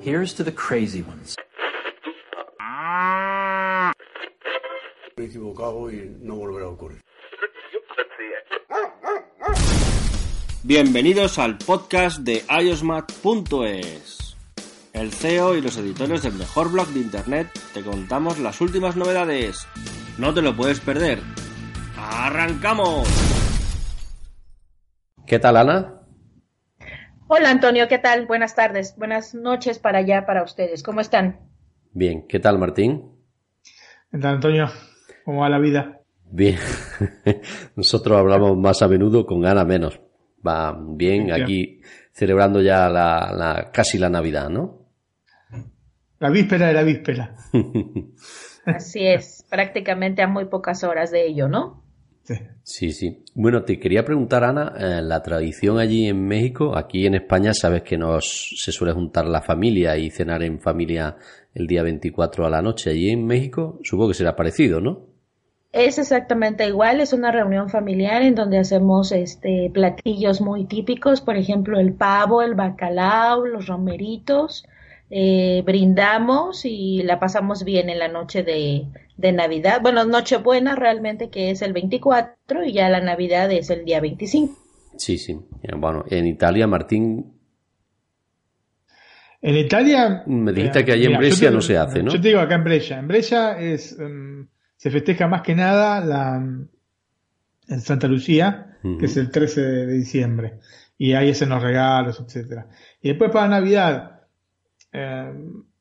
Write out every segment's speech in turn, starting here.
Here's to the crazy ones. Me he equivocado y no volverá a ocurrir. Bienvenidos al podcast de iosmat.es. El CEO y los editores del mejor blog de internet te contamos las últimas novedades. No te lo puedes perder. ¡Arrancamos! ¿Qué tal, Ana? Hola, Antonio, ¿qué tal? Buenas tardes, buenas noches para allá, para ustedes. ¿Cómo están? Bien, ¿qué tal, Martín? ¿Qué tal, Antonio? ¿Cómo va la vida? Bien. Nosotros hablamos más a menudo con Ana menos. Va bien aquí celebrando ya la, la, casi la Navidad, ¿no? La víspera de la víspera. Así es, prácticamente a muy pocas horas de ello, ¿no? Sí. sí, sí. Bueno, te quería preguntar, Ana, eh, la tradición allí en México, aquí en España sabes que nos se suele juntar la familia y cenar en familia el día 24 a la noche. Allí en México supongo que será parecido, ¿no? Es exactamente igual, es una reunión familiar en donde hacemos este platillos muy típicos, por ejemplo, el pavo, el bacalao, los romeritos, eh, brindamos y la pasamos bien en la noche de, de Navidad. Bueno, Nochebuena realmente que es el 24 y ya la Navidad es el día 25. Sí, sí. Bueno, en Italia, Martín. EnItalia. Me dijiste que allí en Brescia no se hace, ¿no? Yo te digo acá en Brescia. En Brescia es, um, se festeja más que nada la, en Santa Lucía, uh -huh. que es el 13 de diciembre. Y ahí hacen los regalos, etcétera. Y después para Navidad, eh,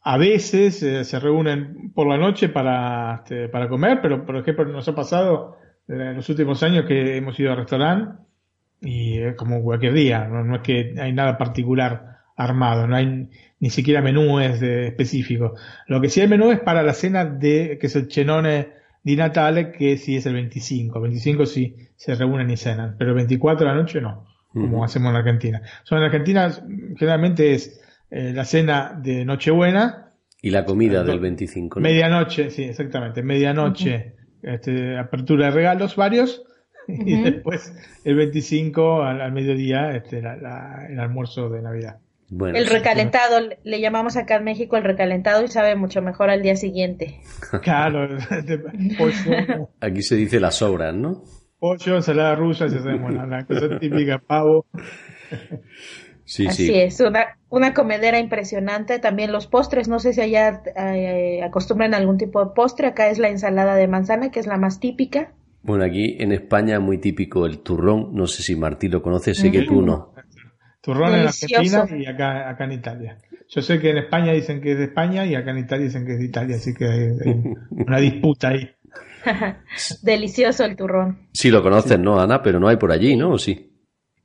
a veces eh, se reúnen por la noche para, este, para comer, pero por ejemplo nos ha pasado en los últimos años que hemos ido al restaurante y es como cualquier día, no, no, es que hay nada particular armado, no hay ni siquiera menúes específicos. Lo que sí hay menú es para la cena de, que es el cenone di Natale, que sí es el 25. El 25 sí se reúnen y cenan, pero el 24 de la noche no, como uh -huh. hacemos en Argentina. Son en Argentina generalmente es eh, la cena de Nochebuena. Y la comida del 25. ¿no? Medianoche, sí, exactamente. Medianoche, uh -huh. este, apertura de regalos varios. Uh -huh. Y después el 25 al, al mediodía este, la, la, el almuerzo de Navidad. Bueno, el recalentado, sí, le llamamos acá en México el recalentado y sabe mucho mejor al día siguiente. Claro, pollo. Aquí se dice las sobras, ¿no? Pollo, ensalada rusa, se sabe, bueno, la cosa típica, pavo. Sí, Así sí. es, una, una comedera impresionante. También los postres, no sé si allá eh, acostumbran algún tipo de postre. Acá es la ensalada de manzana, que es la más típica. Bueno, aquí en España muy típico el turrón. No sé si Martí lo conoce, sé mm que tú no. Turrón Delicioso. en Argentina y acá, acá en Italia. Yo sé que en España dicen que es de España y acá en Italia dicen que es de Italia, así que hay, hay una disputa ahí. Delicioso el turrón. Sí lo conoces, ¿no, Ana? Pero no hay por allí, ¿no? ¿O sí?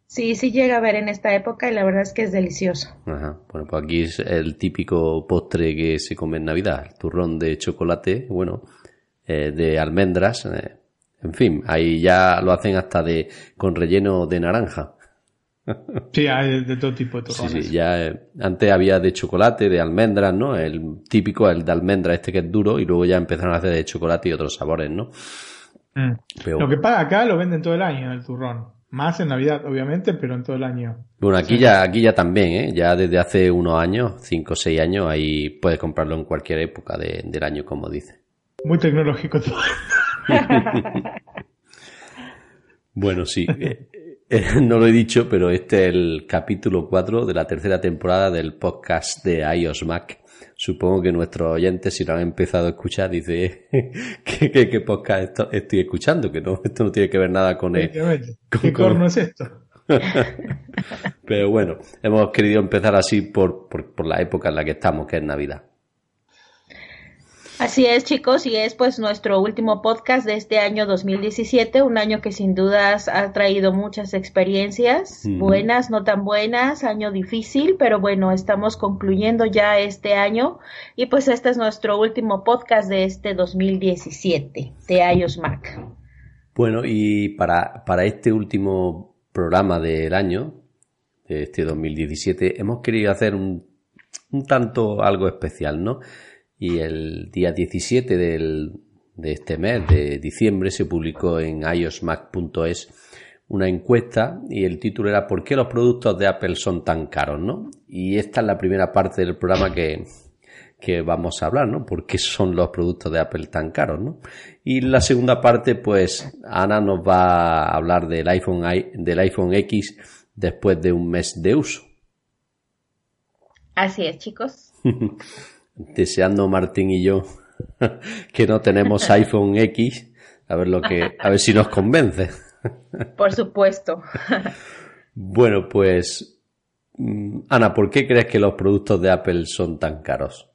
Sí, sí llega a ver en esta época y la verdad es que es delicioso. Ajá. Bueno, pues aquí es el típico postre que se come en Navidad, el turrón de chocolate, bueno, eh, de almendras, eh, en fin, ahí ya lo hacen hasta de con relleno de naranja. Sí, hay de todo tipo de turrones. Sí, sí, ya eh, antes había de chocolate, de almendras, ¿no? El típico, el de almendra este que es duro y luego ya empezaron a hacer de chocolate y otros sabores, ¿no? Mm. Pero, lo que pasa acá lo venden todo el año el turrón. Más en Navidad, obviamente, pero en todo el año. Bueno, aquí sí. ya, aquí ya también, ¿eh? Ya desde hace unos años, cinco o seis años, ahí puedes comprarlo en cualquier época de, del año, como dice. Muy tecnológico todo. bueno, sí. Eh, no lo he dicho, pero este es el capítulo 4 de la tercera temporada del podcast de iOS Mac. Supongo que nuestros oyentes, si lo han empezado a escuchar, dice ¿qué, qué, qué podcast esto, estoy escuchando? Que no, esto no tiene que ver nada con el. Con, ¿Qué corno es esto? Pero bueno, hemos querido empezar así por, por, por la época en la que estamos, que es Navidad. Así es, chicos, y es pues nuestro último podcast de este año 2017, un año que sin dudas ha traído muchas experiencias, buenas, no tan buenas, año difícil, pero bueno, estamos concluyendo ya este año y pues este es nuestro último podcast de este 2017 de iOS Mac. Bueno, y para, para este último programa del año, de este 2017, hemos querido hacer un, un tanto algo especial, ¿no? Y el día 17 del, de este mes, de diciembre, se publicó en iosmac.es una encuesta y el título era ¿Por qué los productos de Apple son tan caros? ¿no? Y esta es la primera parte del programa que, que vamos a hablar, ¿no? ¿Por qué son los productos de Apple tan caros, ¿no? Y la segunda parte, pues Ana nos va a hablar del iPhone, del iPhone X después de un mes de uso. Así es, chicos. Deseando Martín y yo que no tenemos iPhone X, a ver lo que, a ver si nos convence. Por supuesto. Bueno, pues Ana, ¿por qué crees que los productos de Apple son tan caros?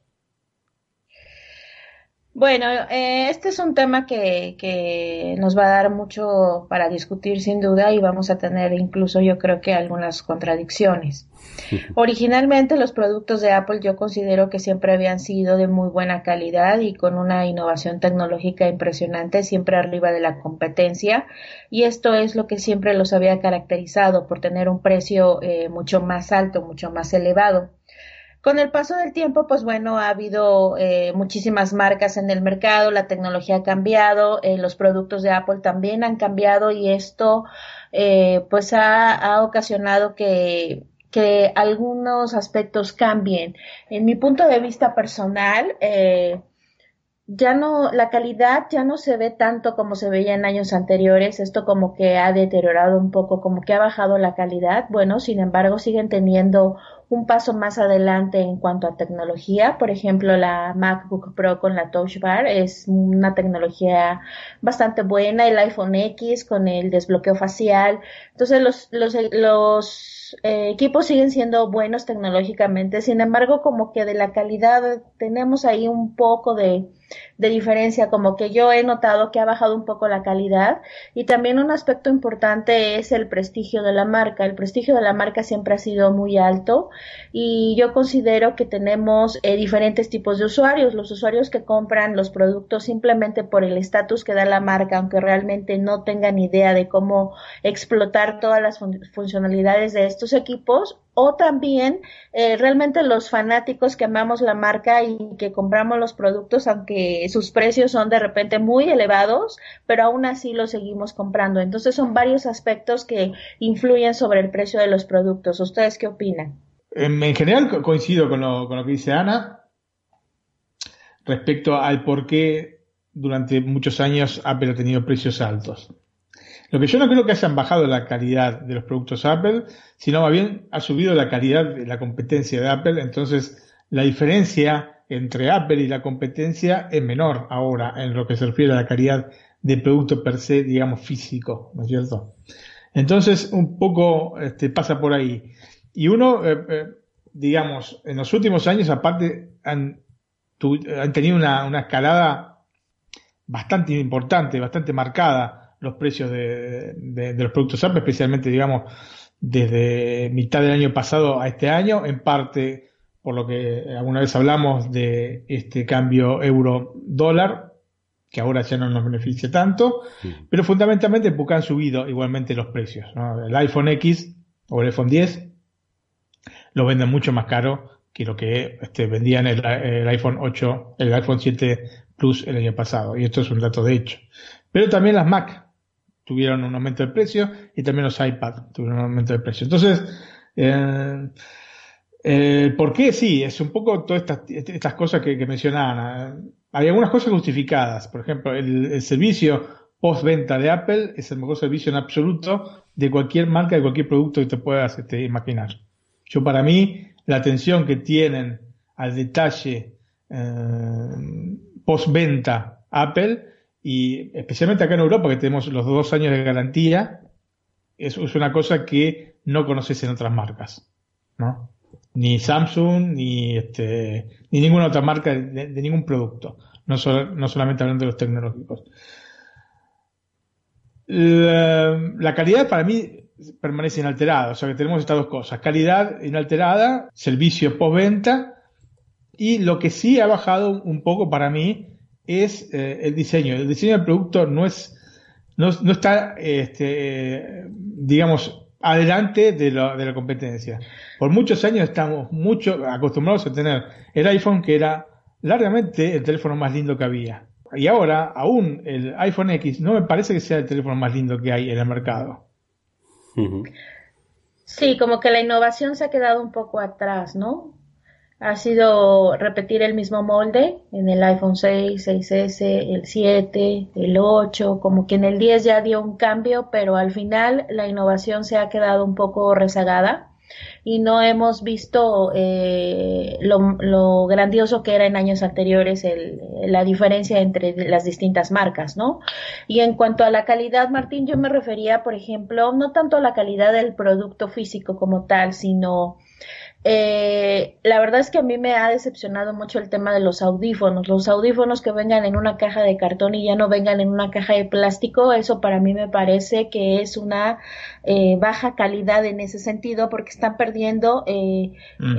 Bueno, eh, este es un tema que, que, nos va a dar mucho para discutir sin duda y vamos a tener incluso yo creo que algunas contradicciones. Originalmente los productos de Apple yo considero que siempre habían sido de muy buena calidad y con una innovación tecnológica impresionante, siempre arriba de la competencia y esto es lo que siempre los había caracterizado por tener un precio eh, mucho más alto, mucho más elevado. Con el paso del tiempo, pues bueno, ha habido eh, muchísimas marcas en el mercado, la tecnología ha cambiado, eh, los productos de Apple también han cambiado y esto pues ha ocasionado que, que, algunos aspectos cambien. En mi punto de vista personal, eh, ya no, la calidad ya no se ve tanto como se veía en años anteriores, esto como que ha deteriorado un poco, como que ha bajado la calidad, bueno, sin embargo siguen teniendo un paso más adelante en cuanto a tecnología. Por ejemplo, la MacBook Pro con la Touch Bar es una tecnología bastante buena. El iPhone X con el desbloqueo facial. Entonces, los, los, los eh, equipos siguen siendo buenos tecnológicamente. Sin embargo, como que de la calidad tenemos ahí un poco de, de diferencia, como que yo he notado que ha bajado un poco la calidad y también un aspecto importante es el prestigio de la marca. El prestigio de la marca siempre ha sido muy alto y yo considero que tenemos eh, diferentes tipos de usuarios. Los usuarios que compran los productos simplemente por el estatus que da la marca, aunque realmente no tengan idea de cómo explotar todas las funcionalidades de estos equipos o también eh, realmente los fanáticos que amamos la marca y que compramos los productos aunque sus precios son de repente muy elevados, pero aún así los seguimos comprando. Entonces son varios aspectos que influyen sobre el precio de los productos. ¿Ustedes qué opinan? En, general coincido con lo, con lo que dice Ana respecto al por qué durante muchos años Apple ha tenido precios altos. Lo que yo no creo que hayan bajado la calidad de los productos Apple, sino más bien ha subido la calidad de la competencia de Apple, entonces la diferencia entre Apple y la competencia es menor ahora en lo que se refiere a la calidad del producto per se, digamos, físico, ¿no es cierto? Entonces, un poco este, pasa por ahí. Y uno, eh, eh, digamos, en los últimos años, aparte, han, tenido una escalada bastante importante, bastante marcada los precios de, los productos Apple, especialmente, digamos, desde mitad del año pasado a este año, en parte por lo que alguna vez hablamos de este cambio euro-dólar, que ahora ya no nos beneficia tanto, pero fundamentalmente porque han subido igualmente los precios. El iPhone X o el iPhone 10 lo venden mucho más caro que lo que este, vendían el, el iPhone 8, el iPhone 7 Plus el año pasado. Y esto es un dato de hecho. Pero también las Mac tuvieron un aumento de precio y también los iPad tuvieron un aumento de precio. Entonces, eh, eh, ¿por qué? Sí, es un poco todas estas, estas cosas que, mencionaban. Hay algunas cosas justificadas. Por ejemplo, el, servicio postventa de Apple es el mejor servicio en absoluto de cualquier marca, de cualquier producto que te puedas este, imaginar. Yo para mí, la atención que tienen al detalle eh, postventa Apple y especialmente acá en Europa, que tenemos los dos años de garantía, es, es una cosa que no conoces en otras marcas, ¿no? Ni Samsung, ni, este, ni ninguna otra marca de, ningún producto, no, no solamente hablando de los tecnológicos. La, la, calidad para mí permanece inalterada, o sea que tenemos estas dos cosas, calidad inalterada, servicio postventa, y lo que sí ha bajado un poco para mí es eh, el diseño. El diseño del producto no es, no, no está, este, digamos, adelante de, de, la competencia. Por muchos años estamos mucho acostumbrados a tener el iPhone que era largamente el teléfono más lindo que había. Y ahora, aún el iPhone X no me parece que sea el teléfono más lindo que hay en el mercado. Sí, como que la innovación se ha quedado un poco atrás, ¿no? Ha sido repetir el mismo molde en el iPhone 6, 6S, el 7, el 8, como que en el 10 ya dio un cambio, pero al final la innovación se ha quedado un poco rezagada y no hemos visto eh, lo, grandioso que era en años anteriores la diferencia entre las distintas marcas, ¿no? Y en cuanto a la calidad, Martín, yo me refería, por ejemplo, no tanto a la calidad del producto físico como tal, sino eh, la verdad es que a mí me ha decepcionado mucho el tema de los audífonos. Los audífonos que vengan en una caja de cartón y ya no vengan en una caja de plástico, eso para mí me parece que es una eh, baja calidad en ese sentido porque están perdiendo, eh, mm.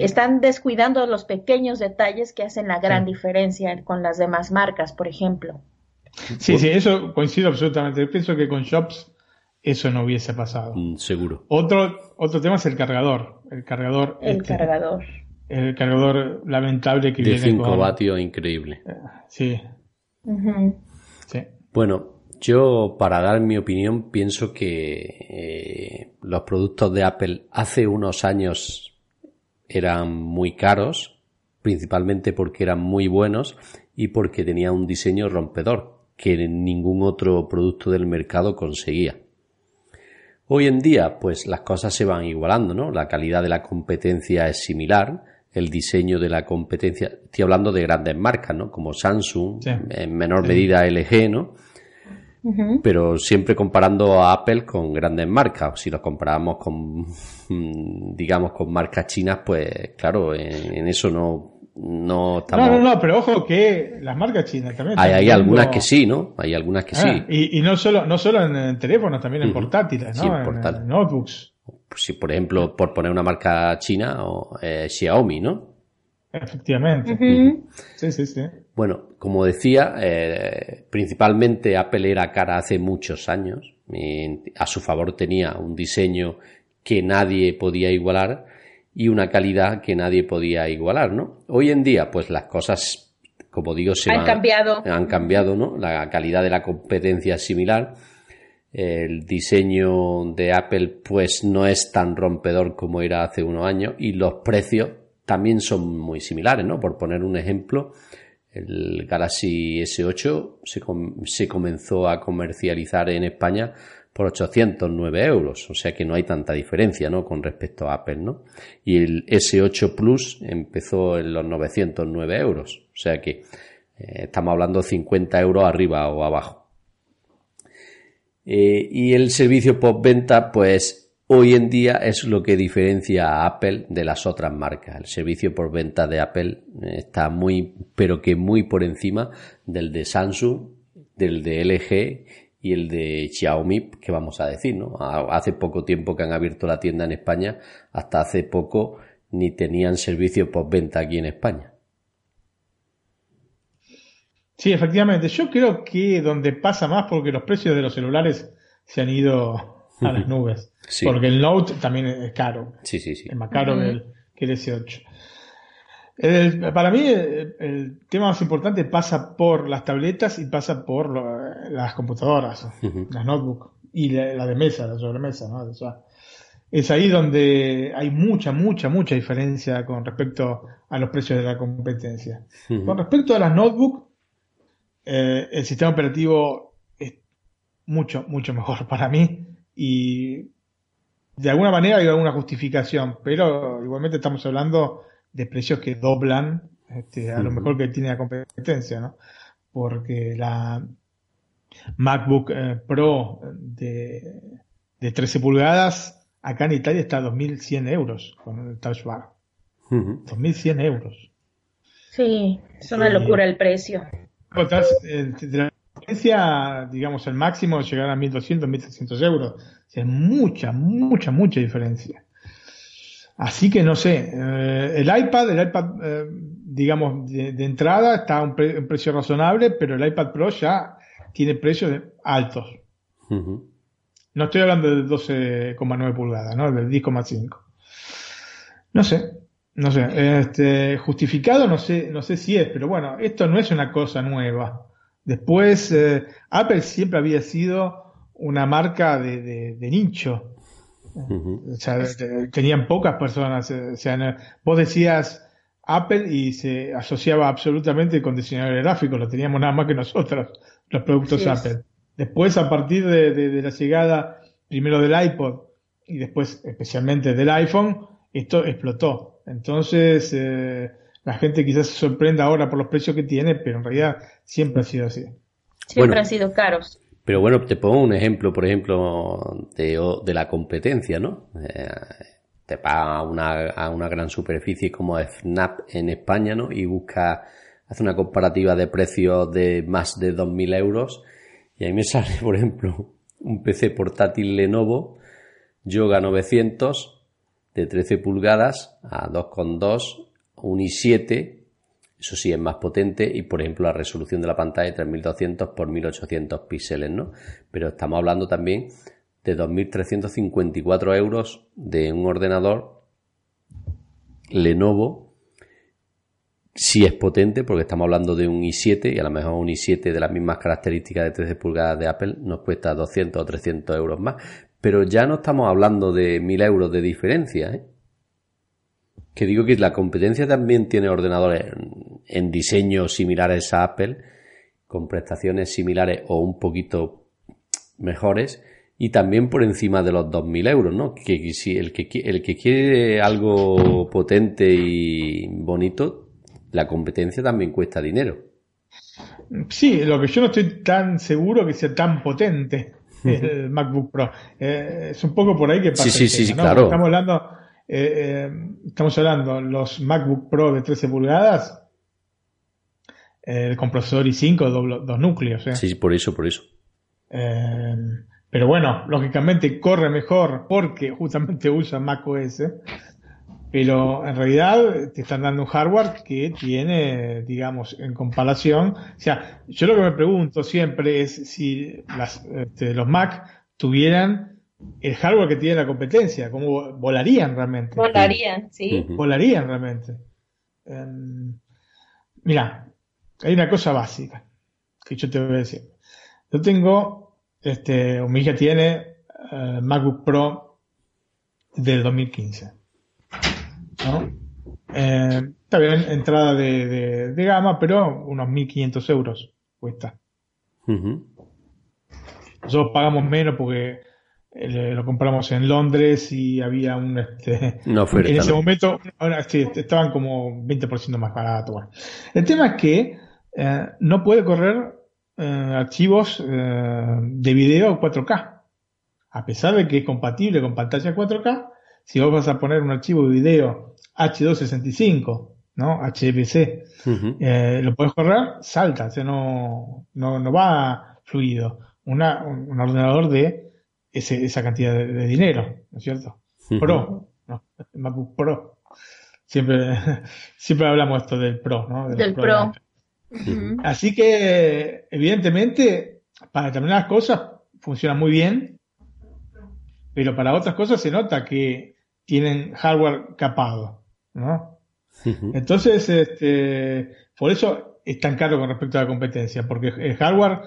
están descuidando los pequeños detalles que hacen la gran diferencia con las demás marcas, por ejemplo. Sí, sí, eso coincido absolutamente. Yo pienso que con Shops eso no hubiese pasado. Mm, seguro. Otro, otro tema es el cargador. El cargador. El este, cargador. El cargador lamentable que de 5 vatios, increíble. Eh, sí. sí. Bueno, yo para dar mi opinión pienso que eh, los productos de Apple hace unos años eran muy caros, principalmente porque eran muy buenos y porque tenían un diseño rompedor que ningún otro producto del mercado conseguía. Hoy en día, pues las cosas se van igualando, ¿no? La calidad de la competencia es similar, el diseño de la competencia, estoy hablando de grandes marcas, ¿no? Como Samsung, en menor medida LG, ¿no? Pero siempre comparando a Apple con grandes marcas. Si lo comparamos con, digamos, con marcas chinas, pues claro, en eso no no estamos... No, no, no, pero ojo que las marcas chinas también. Hay, hay algunas que sí, ¿no? Hay algunas que sí. Ah, y, y, no solo, no solo en, teléfonos, también en portátiles, ¿no? en, notebooks. Sí, por ejemplo, por poner una marca china o eh, Xiaomi, ¿no? Efectivamente. Sí, sí, sí. Bueno, como decía, eh, principalmente Apple era cara hace muchos años. a su favor tenía un diseño que nadie podía igualar y una calidad que nadie podía igualar, ¿no? Hoy en día, pues las cosas, como digo, se han cambiado. Han cambiado, ¿no? La calidad de la competencia es similar. El diseño de Apple, pues no es tan rompedor como era hace unos años y los precios también son muy similares, ¿no? Por poner un ejemplo, el Galaxy S8 se, se comenzó a comercializar en España por 809 euros, o sea que no hay tanta diferencia, ¿no? Con respecto a Apple, ¿no? Y el S8 Plus empezó en los 909 euros, o sea que eh, estamos hablando 50 euros arriba o abajo. Eh, y el servicio postventa, pues hoy en día es lo que diferencia a Apple de las otras marcas. El servicio por venta de Apple eh, está muy, pero que muy por encima del de Samsung, del de LG y el de Xiaomi, que vamos a decir, ¿no? Hace poco tiempo que han abierto la tienda en España, hasta hace poco ni tenían servicio postventa aquí en España. Sí, efectivamente. Yo creo que donde pasa más porque los precios de los celulares se han ido a las nubes. Porque el Note también es caro. Sí, sí, sí. Es más caro que, el, que el S8 para mí el, tema más importante pasa por las tabletas y pasa por las computadoras, las notebooks y la, de mesa, la sobremesa. ¿no? es ahí donde hay mucha, mucha, mucha diferencia con respecto a los precios de la competencia. Con respecto a las notebooks, eh, el sistema operativo es mucho, mucho mejor para mí y de alguna manera hay alguna justificación, pero igualmente estamos hablando de precios que doblan este, a lo mejor que tiene la competencia, ¿no? Porque la MacBook eh, Pro de, de 13 pulgadas acá en Italia está a 2.100 euros con el Touch Bar. 2.100 euros. Sí, es una locura el precio. Eh, de la diferencia, digamos, el máximo llegar a 1.200, 1.300 euros. es mucha, mucha, mucha diferencia. Así que no sé, eh, el iPad, el iPad, eh, digamos, de, entrada está a un, precio razonable, pero el iPad Pro ya tiene precios altos. No estoy hablando de 12,9 pulgadas, ¿no? Del 10,5. No sé, no sé, este, justificado no sé, no sé si es, pero bueno, esto no es una cosa nueva. Después, eh, Apple siempre había sido una marca de, de, nicho. O sea, tenían pocas personas. O sea, vos decías Apple y se asociaba absolutamente con diseñadores gráficos, lo teníamos nada más que nosotros, los productos Apple. Después, a partir de, la llegada primero del iPod y después especialmente del iPhone, esto explotó. Entonces, eh, la gente quizás se sorprenda ahora por los precios que tiene, pero en realidad siempre ha sido así. Siempre han sido caros. Pero bueno, te pongo un ejemplo, por ejemplo, de, la competencia, ¿no? Eh, te paga a una, a una gran superficie como Snap en España, ¿no? Y busca, hace una comparativa de precios de más de 2.000 euros. Y ahí me sale, por ejemplo, un PC portátil Lenovo Yoga 900 de 13 pulgadas a 2,2, un i7 eso sí es más potente y, por ejemplo, la resolución de la pantalla es 3200 por 1800 píxeles, ¿no? Pero estamos hablando también de 2.354 euros de un ordenador Lenovo si es potente, porque estamos hablando de un i7 y a lo mejor un i7 de las mismas características de 13 pulgadas de Apple nos cuesta 200 o 300 euros más. Pero ya no estamos hablando de 1.000 euros de diferencia, ¿eh? Que digo que la competencia también tiene ordenadores en diseño similares a Apple, con prestaciones similares o un poquito mejores, y también por encima de los 2.000 euros, ¿no? Que si el que, el que quiere algo potente y bonito, la competencia también cuesta dinero. Sí, lo que yo no estoy tan seguro que sea tan potente el MacBook Pro. Eh, es un poco por ahí que pasa. Sí, sí, sí, claro. Estamos hablando, eh, eh, estamos hablando, los MacBook Pro de 13 pulgadas, con procesador i5, dos núcleos. Sí, por eso, por eso. Pero bueno, lógicamente corre mejor porque justamente usa macOS. Pero en realidad te están dando un hardware que tiene, digamos, en comparación. O sea, yo lo que me pregunto siempre es si las, este, los Mac tuvieran el hardware que tiene la competencia, cómo volarían realmente. Volarían, sí. Volarían realmente. Em, mira, hay una cosa básica que yo te voy a decir. Yo tengo este, mi hija tiene uh, MacBook Pro del 2015. ¿no? Eh, está bien, entrada de, de, gama, pero unos 1.500 euros cuesta. Nosotros pagamos menos porque eh, lo compramos en Londres y había un este en ese momento ahora sí, estaban como 20% más barato bueno. el tema es que eh, no puede correr eh, archivos eh, de video 4K. A pesar de que es compatible con pantalla 4K, si vos vas a poner un archivo de video H265, ¿no? HPC, eh, lo puedes correr, salta, o no, no, va fluido. Una, un, ordenador de esa cantidad de, dinero, ¿no es cierto? Pro, ¿no? MacBook Pro. Siempre, siempre hablamos esto del Pro, ¿no? del Pro. Así que, evidentemente, para determinadas cosas funciona muy bien, pero para otras cosas se nota que tienen hardware capado, ¿no? Entonces, este, por eso es tan caro con respecto a la competencia, porque el hardware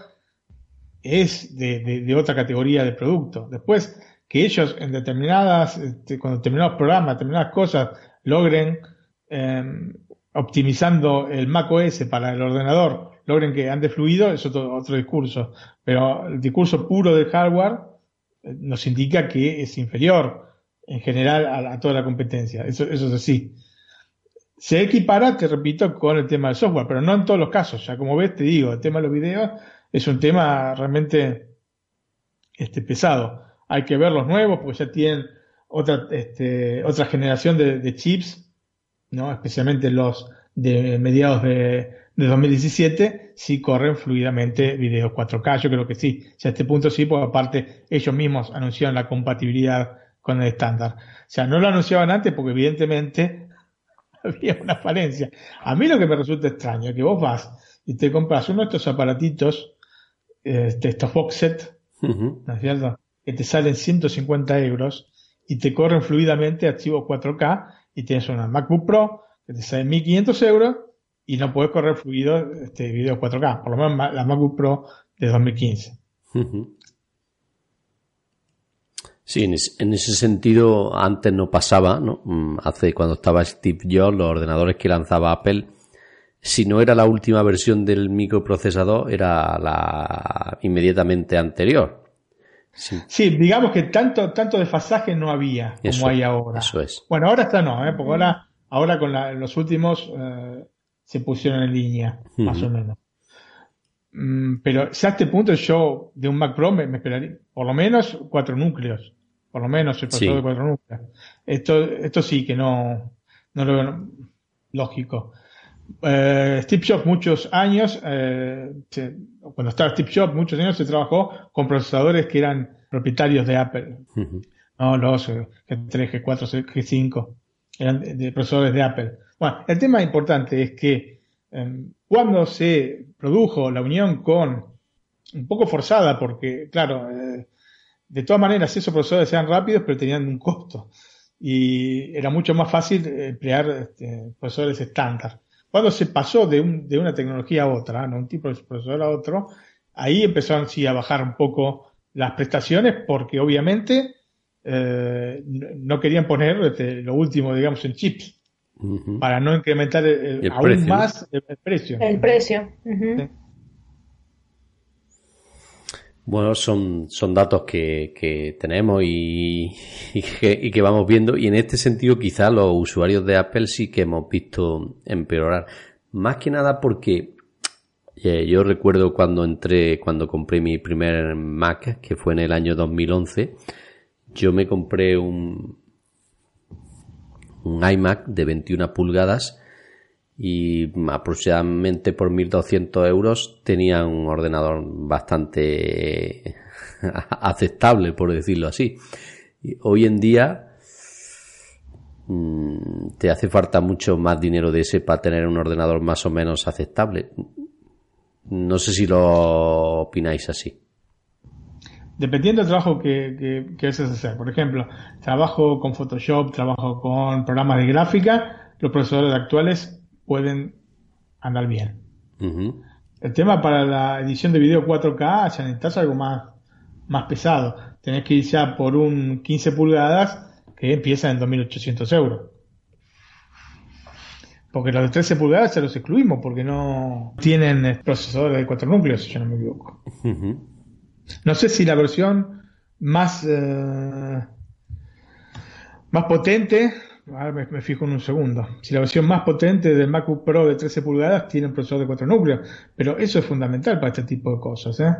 es de, otra categoría de producto. Después, que ellos en determinadas, este, con determinados programas, determinadas cosas, logren em, optimizando el Mac OS para el ordenador logren que ande fluido es otro, otro discurso. Pero el discurso puro del hardware eh, nos indica que es inferior en general a, toda la competencia. Eso, eso es así. Se equipara, te repito, con el tema del software, pero no en todos los casos. Ya como ves, te digo, el tema de los videos es un tema realmente este, pesado. Hay que ver los nuevos porque ya tienen otra, este, otra generación de chips ¿no? especialmente los de mediados de, 2017, sí corren fluidamente videos 4K. Yo creo que sí. a este punto sí, porque aparte ellos mismos anunciaron la compatibilidad con el estándar. O sea, no lo anunciaban antes porque evidentemente había una falencia. A mí lo que me resulta extraño es que vos vas y te compras uno de estos aparatitos, este, estos box set, ¿no es cierto? Que te salen 150 euros y te corren fluidamente archivos 4K y tienes una MacBook Pro que te sale 1500 euros y no puedes correr fluido este video 4K, por lo menos la MacBook Pro de 2015. Sí, en ese, en ese sentido antes no pasaba, ¿no? Mm, Hace cuando estaba Steve Jobs, los ordenadores que lanzaba Apple, si no era la última versión del microprocesador, era la inmediatamente anterior. Sí, Sí, digamos que tanto, tanto desfasaje no había como Eso- hay ahora. eso es. Bueno, ahora está no, ¿eh? porque ahora, ahora con la- los últimos eh, se pusieron en línea, más o menos. Mm, pero ya a este punto yo de un Mac Pro me, me esperaría por lo menos cuatro núcleos. Por lo menos el procesador Sí. de cuatro núcleos. Esto, esto sí que no, no lo veo lógico. Eh, Steve Jobs muchos años, eh, se- cuando estaba Steve Jobs muchos años se trabajó con procesadores que eran propietarios de Apple. No, los eh, G3, G4, G5 eran de, de procesadores de Apple. Bueno, el tema importante es que eh, cuando se produjo la unión con, un poco forzada, porque claro, eh, de todas maneras esos procesadores eran rápidos, pero tenían un costo. Y era mucho más fácil emplear este, procesadores estándar. Cuando se pasó de, un- de una tecnología a otra, ¿no? un tipo de procesador a otro, ahí empezaron sí a bajar un poco las prestaciones, porque obviamente eh, no querían poner este, lo último, digamos, en chips, para no incrementar el- el- El aún precio, ¿no? más el, el precio. El precio. Sí. Bueno, son, son datos que, que tenemos y, y que, vamos viendo. Y en este sentido, quizá los usuarios de Apple sí que hemos visto empeorar. Más que nada porque eh, yo recuerdo cuando entré, cuando compré mi primer Mac, que fue en el año 2011, yo me compré un, un iMac de 21 pulgadas y aproximadamente por 1.200 euros tenía un ordenador bastante aceptable, por decirlo así. Y hoy en día mm, te hace falta mucho más dinero de ese para tener un ordenador más o menos aceptable. No sé si lo opináis así. Dependiendo del trabajo que, que, que hacer. Por ejemplo, trabajo con Photoshop, trabajo con programas de gráfica, los procesadores actuales pueden andar bien. El tema para la edición de video 4K ya necesitas algo más, más pesado. Tenés que ir ya por un 15 pulgadas que empieza en 2.800 euros. Porque los de 13 pulgadas ya los excluimos porque no tienen procesadores de 4 núcleos, si yo no me equivoco. No sé si la versión más eh, más potente, a ver, me, me fijo en un segundo, si la versión más potente del MacBook Pro de 13 pulgadas tiene un procesador de 4 núcleos, pero eso es fundamental para este tipo de cosas, ¿eh?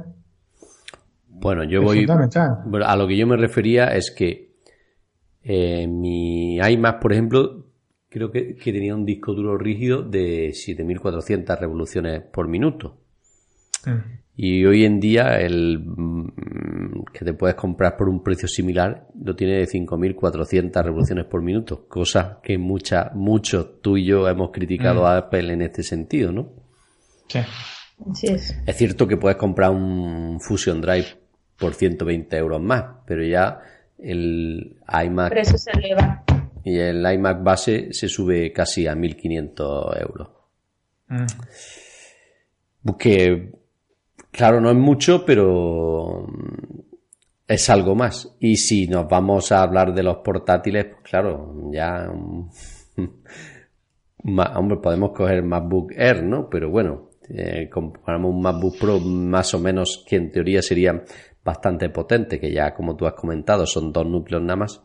Bueno, yo Es voy. a lo que yo me refería es que eh, mi iMac, por ejemplo, creo que, que tenía un disco duro rígido de 7400 revoluciones por minuto. Mm. Y hoy en día el que te puedes comprar por un precio similar lo tiene de 5.400 revoluciones por minuto, cosa que mucha, muchos tú y yo hemos criticado a Apple en este sentido, ¿no? Sí. Así es. Es cierto que puedes comprar un Fusion Drive por 120 euros más, pero ya el iMac Pero eso se eleva. y el iMac base se sube casi a 1.500 euros. Mm. Que, claro, no es mucho, pero mm, es algo más. Y si nos vamos a hablar de los portátiles, pues claro, ya... mm, hombre, podemos coger MacBook Air, ¿no? Pero bueno, eh, comparamos un MacBook Pro más o menos que en teoría sería bastante potente, que ya como tú has comentado son dos núcleos nada más.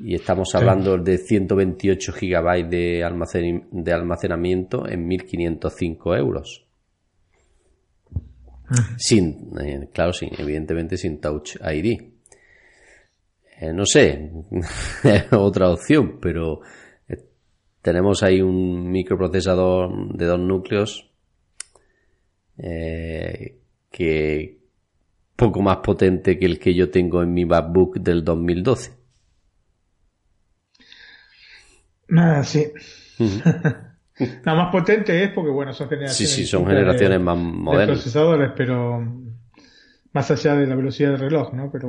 Y estamos hablando de 128 gigabytes de, almacen- de almacenamiento en 1505 euros. Sin, eh, claro, sin, evidentemente sin Touch ID. Eh, no sé, es otra opción, pero eh, tenemos ahí un microprocesador de dos núcleos eh, que poco más potente que el que yo tengo en mi MacBook del 2012. Ah, sí. No, más potente es porque, bueno, son Sí, generaciones. sí, son distintas de- generaciones más de modernas. procesadores, pero más allá de la velocidad del reloj, ¿no? Pero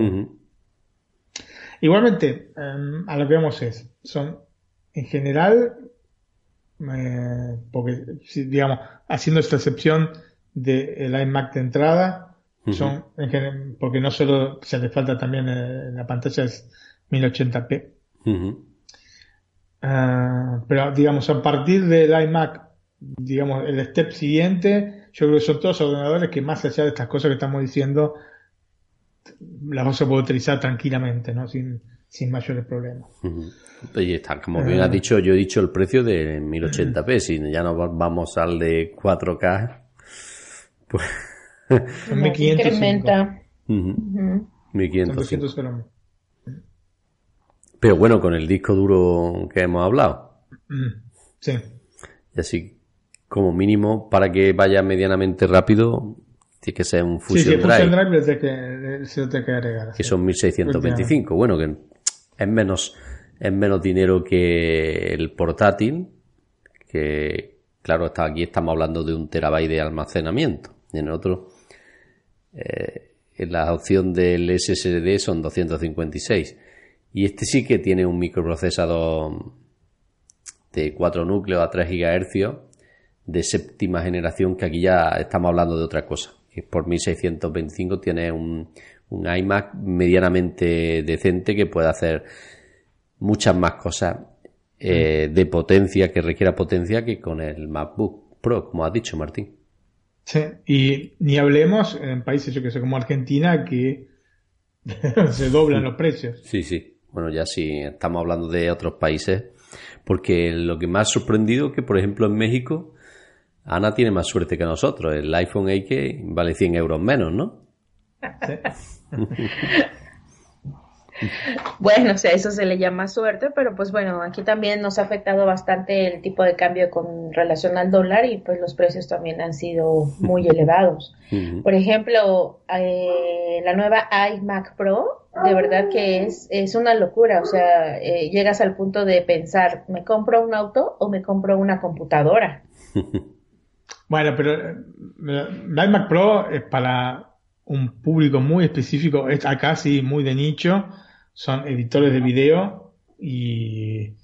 igualmente, em, a lo que vamos es, son en general, eh, porque, digamos, haciendo esta excepción del iMac de entrada, son en gen- porque no solo se le falta también eh, en la pantalla es 1080p. Ujú. Ah, pero digamos, a partir del iMac, digamos, el step siguiente, yo creo que son todos ordenadores que más allá de estas cosas que estamos diciendo, las vamos a poder utilizar tranquilamente, ¿no? Sin, sin mayores problemas. Uh -huh. Y está, como bien ah. has dicho, yo he dicho el precio de 1080p, uh -huh. si ya no vamos al de 4K, pues... 1505. 1500. Pero bueno, con el disco duro que hemos hablado. Mm, Sí. Y así, como mínimo, para que vaya medianamente rápido, tiene que ser un Sí, Fusion sí, el Drive, Fusion Drive tiene que- se lo tiene que agregar. que sí. son 1625. Bueno, que es menos, es menos dinero que el portátil, que claro, está aquí estamos hablando de un terabyte de almacenamiento. Y en el otro, eh, en la opción del SSD son 256. Y este sí que tiene un microprocesador de 4 núcleos a 3 GHz de séptima generación, que aquí ya estamos hablando de otra cosa. Que por 1625 tiene un, un iMac medianamente decente que puede hacer muchas más cosas eh, de potencia, que requiera potencia, que con el MacBook Pro, como has dicho, Martín. Sí, y ni hablemos en países, yo que sé, como Argentina, que se doblan los precios. Sí, sí. Bueno, ya sí, estamos hablando de otros países, porque lo que me ha sorprendido que, por ejemplo, en México, Ana tiene más suerte que nosotros. El iPhone 8 vale 100 euros menos, ¿no? Bueno, o sea, eso se le llama suerte, pero pues bueno, aquí también nos ha afectado bastante el tipo de cambio con relación al dólar y pues los precios también han sido muy elevados. Por ejemplo, eh, la nueva iMac Pro, de verdad que es, es una locura, o sea, eh, llegas al punto de pensar, ¿me compro un auto o me compro una computadora? Bueno, pero eh, la iMac Pro es para un público muy específico, es acá sí muy de nicho, son editores de video y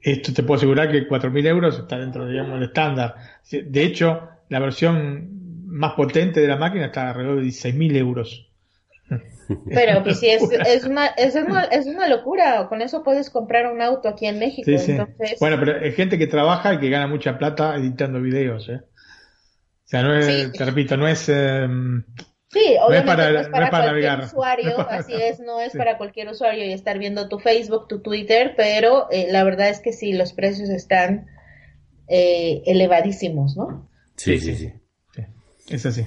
esto te puedo asegurar que 4.000 euros está dentro, digamos, del estándar. De hecho, la versión más potente de la máquina está alrededor de 16.000 euros. Pero pues sí, es, es, una, es, una, es una locura, con eso puedes comprar un auto aquí en México, Sí, sí. entonces... Bueno, pero es gente que trabaja y que gana mucha plata editando videos, ¿eh? O sea, no es, Sí. te repito, no es... em, Sí, obviamente para- no es no para, es para cualquier navegar. usuario, No es para- así es, no es Sí. para cualquier usuario y estar viendo tu Facebook, tu Twitter, pero eh, la verdad es que sí, los precios están eh, elevadísimos, ¿no? Sí, Sí, sí, sí. sí. sí, es así.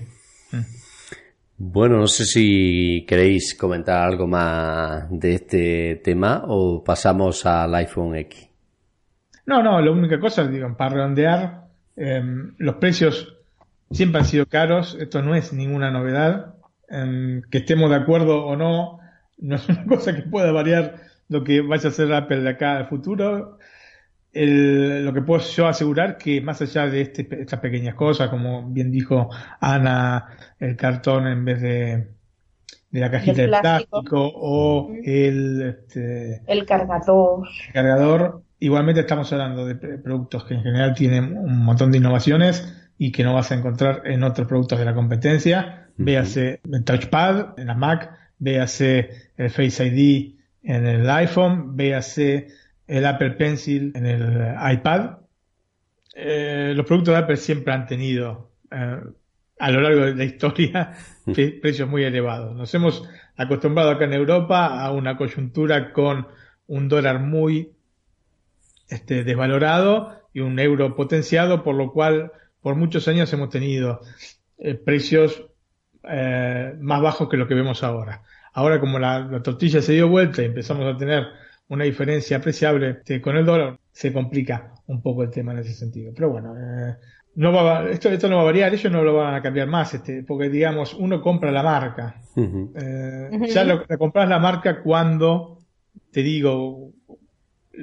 Bueno, no sé si queréis comentar algo más de este tema o pasamos al iPhone X. No, no, la única cosa, digo, para redondear, em, los precios siempre han sido caros, esto no es ninguna novedad, em, que estemos de acuerdo o no, no es una cosa que pueda variar lo que vaya a hacer Apple de acá al futuro. El- lo que puedo yo asegurar que más allá de este- estas pequeñas cosas, como bien dijo Ana, el cartón en vez de, de la cajita de plástico, plástico. o el, este, El cargador. cargador. Igualmente estamos hablando de productos que en general tienen un montón de innovaciones y que no vas a encontrar en otros productos de la competencia. Véase el touchpad en la Mac, véase el Face ID en el iPhone, véase el Apple Pencil en el iPad. Eh, los productos de Apple siempre han tenido eh, a lo largo de la historia pre- precios muy elevados. Nos hemos acostumbrado acá en Europa a una coyuntura con un dólar muy este, desvalorado y un euro potenciado, por lo cual por muchos años hemos tenido eh, precios eh, más bajos que lo que vemos ahora. Ahora como la, la tortilla se dio vuelta y empezamos a tener una diferencia apreciable este, con el dólar, se complica un poco el tema en ese sentido. Pero bueno, eh, no va, a- esto, esto no va a variar, ellos no lo van a cambiar más, este, porque digamos, uno compra la marca. Eh. Ya lo, la compras la marca cuando, te digo,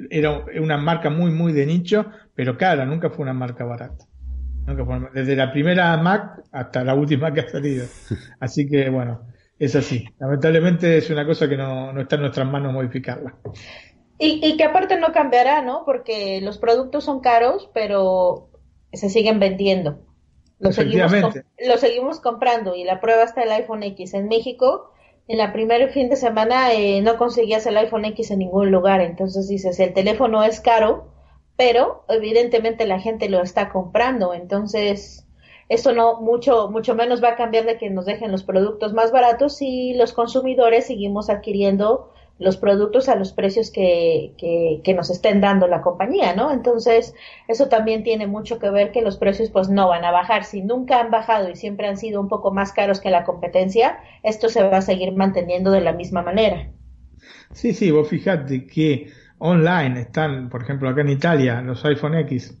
era una marca muy, muy de nicho, pero cara, nunca fue una marca barata. Nunca fue una- desde la primera Mac hasta la última que ha salido. Así que bueno, es así. Lamentablemente es una cosa que no, no está en nuestras manos modificarla. Y, y que aparte no cambiará, ¿no? Porque los productos son caros, pero se siguen vendiendo. Lo seguimos, lo seguimos comprando y la prueba está el iPhone X en México. En la primer fin de semana eh, no conseguías el iPhone X en ningún lugar. Entonces dices, el teléfono es caro, pero evidentemente la gente lo está comprando. Entonces, eso no mucho, mucho menos va a cambiar de que nos dejen los productos más baratos y los consumidores seguimos adquiriendo los productos a los precios que, que, que nos estén dando la compañía, ¿no? Entonces, eso también tiene mucho que ver que los precios pues no van a bajar. Si nunca han bajado y siempre han sido un poco más caros que la competencia, esto se va a seguir manteniendo de la misma manera. Sí, sí, vos fijate que online están, por ejemplo, acá en Italia, los iPhone X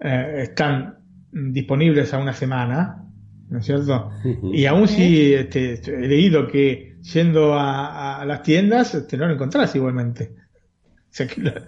eh, están disponibles a una semana, ¿no es cierto? Y aún si este, he leído que yendo a, a las tiendas este, no lo encontrás igualmente. O sea que la-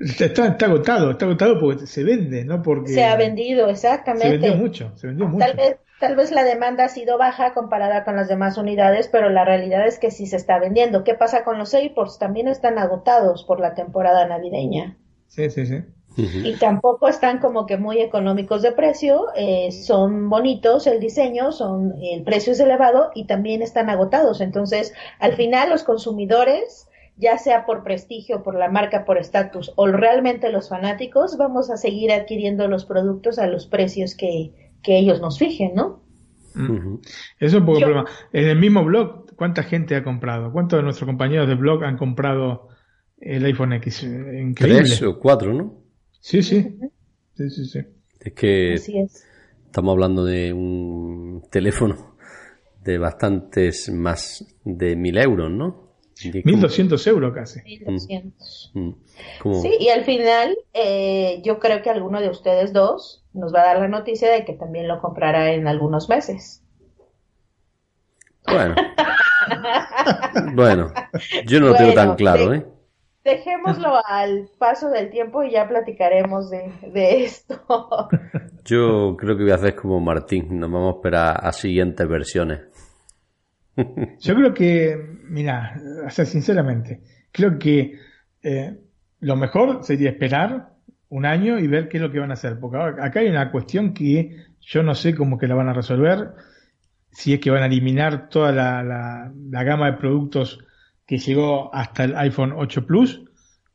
está, está agotado, está agotado porque se vende, ¿no? Porque Se ha vendido, se exactamente. vendió mucho, se vendió mucho. Tal vez, tal vez la demanda ha sido baja comparada con las demás unidades, pero la realidad es que sí se está vendiendo. ¿Qué pasa con los AirPods? También están agotados por la temporada navideña. Sí, sí, sí. Y tampoco están como que muy económicos de precio, eh, son bonitos el diseño, son, el precio es elevado y también están agotados. Entonces, al final los consumidores, ya sea por prestigio, por la marca, por estatus o realmente los fanáticos, vamos a seguir adquiriendo los productos a los precios que, que ellos nos fijen, ¿no? Ujú. Eso es un poco Yo- problema. En el mismo blog, ¿cuánta gente ha comprado? ¿Cuántos de nuestros compañeros de blog han comprado el iPhone X? Eh, Increíble. Tres o cuatro, ¿no? Sí, sí. Sí, sí, sí. Es que Así es. estamos hablando de un teléfono de bastantes más de mil euros, ¿no? Y es como- 1200 euros casi. 1200. Mm. Como- Sí, y al final eh, yo creo que alguno de ustedes dos nos va a dar la noticia de que también lo comprará en algunos meses. Bueno. bueno, yo no lo tengo tan claro. ¿eh? Dejémoslo al paso del tiempo y ya platicaremos de, de esto. Yo creo que voy a hacer como Martín, nos vamos a esperar a siguientes versiones. Yo creo que, mira, o sea, sinceramente, creo que eh, lo mejor sería esperar un año y ver qué es lo que van a hacer. Porque ahora- acá hay una cuestión que yo no sé cómo que la van a resolver. Si es que van a eliminar toda la, la- la gama de productos que llegó hasta el iPhone 8 Plus,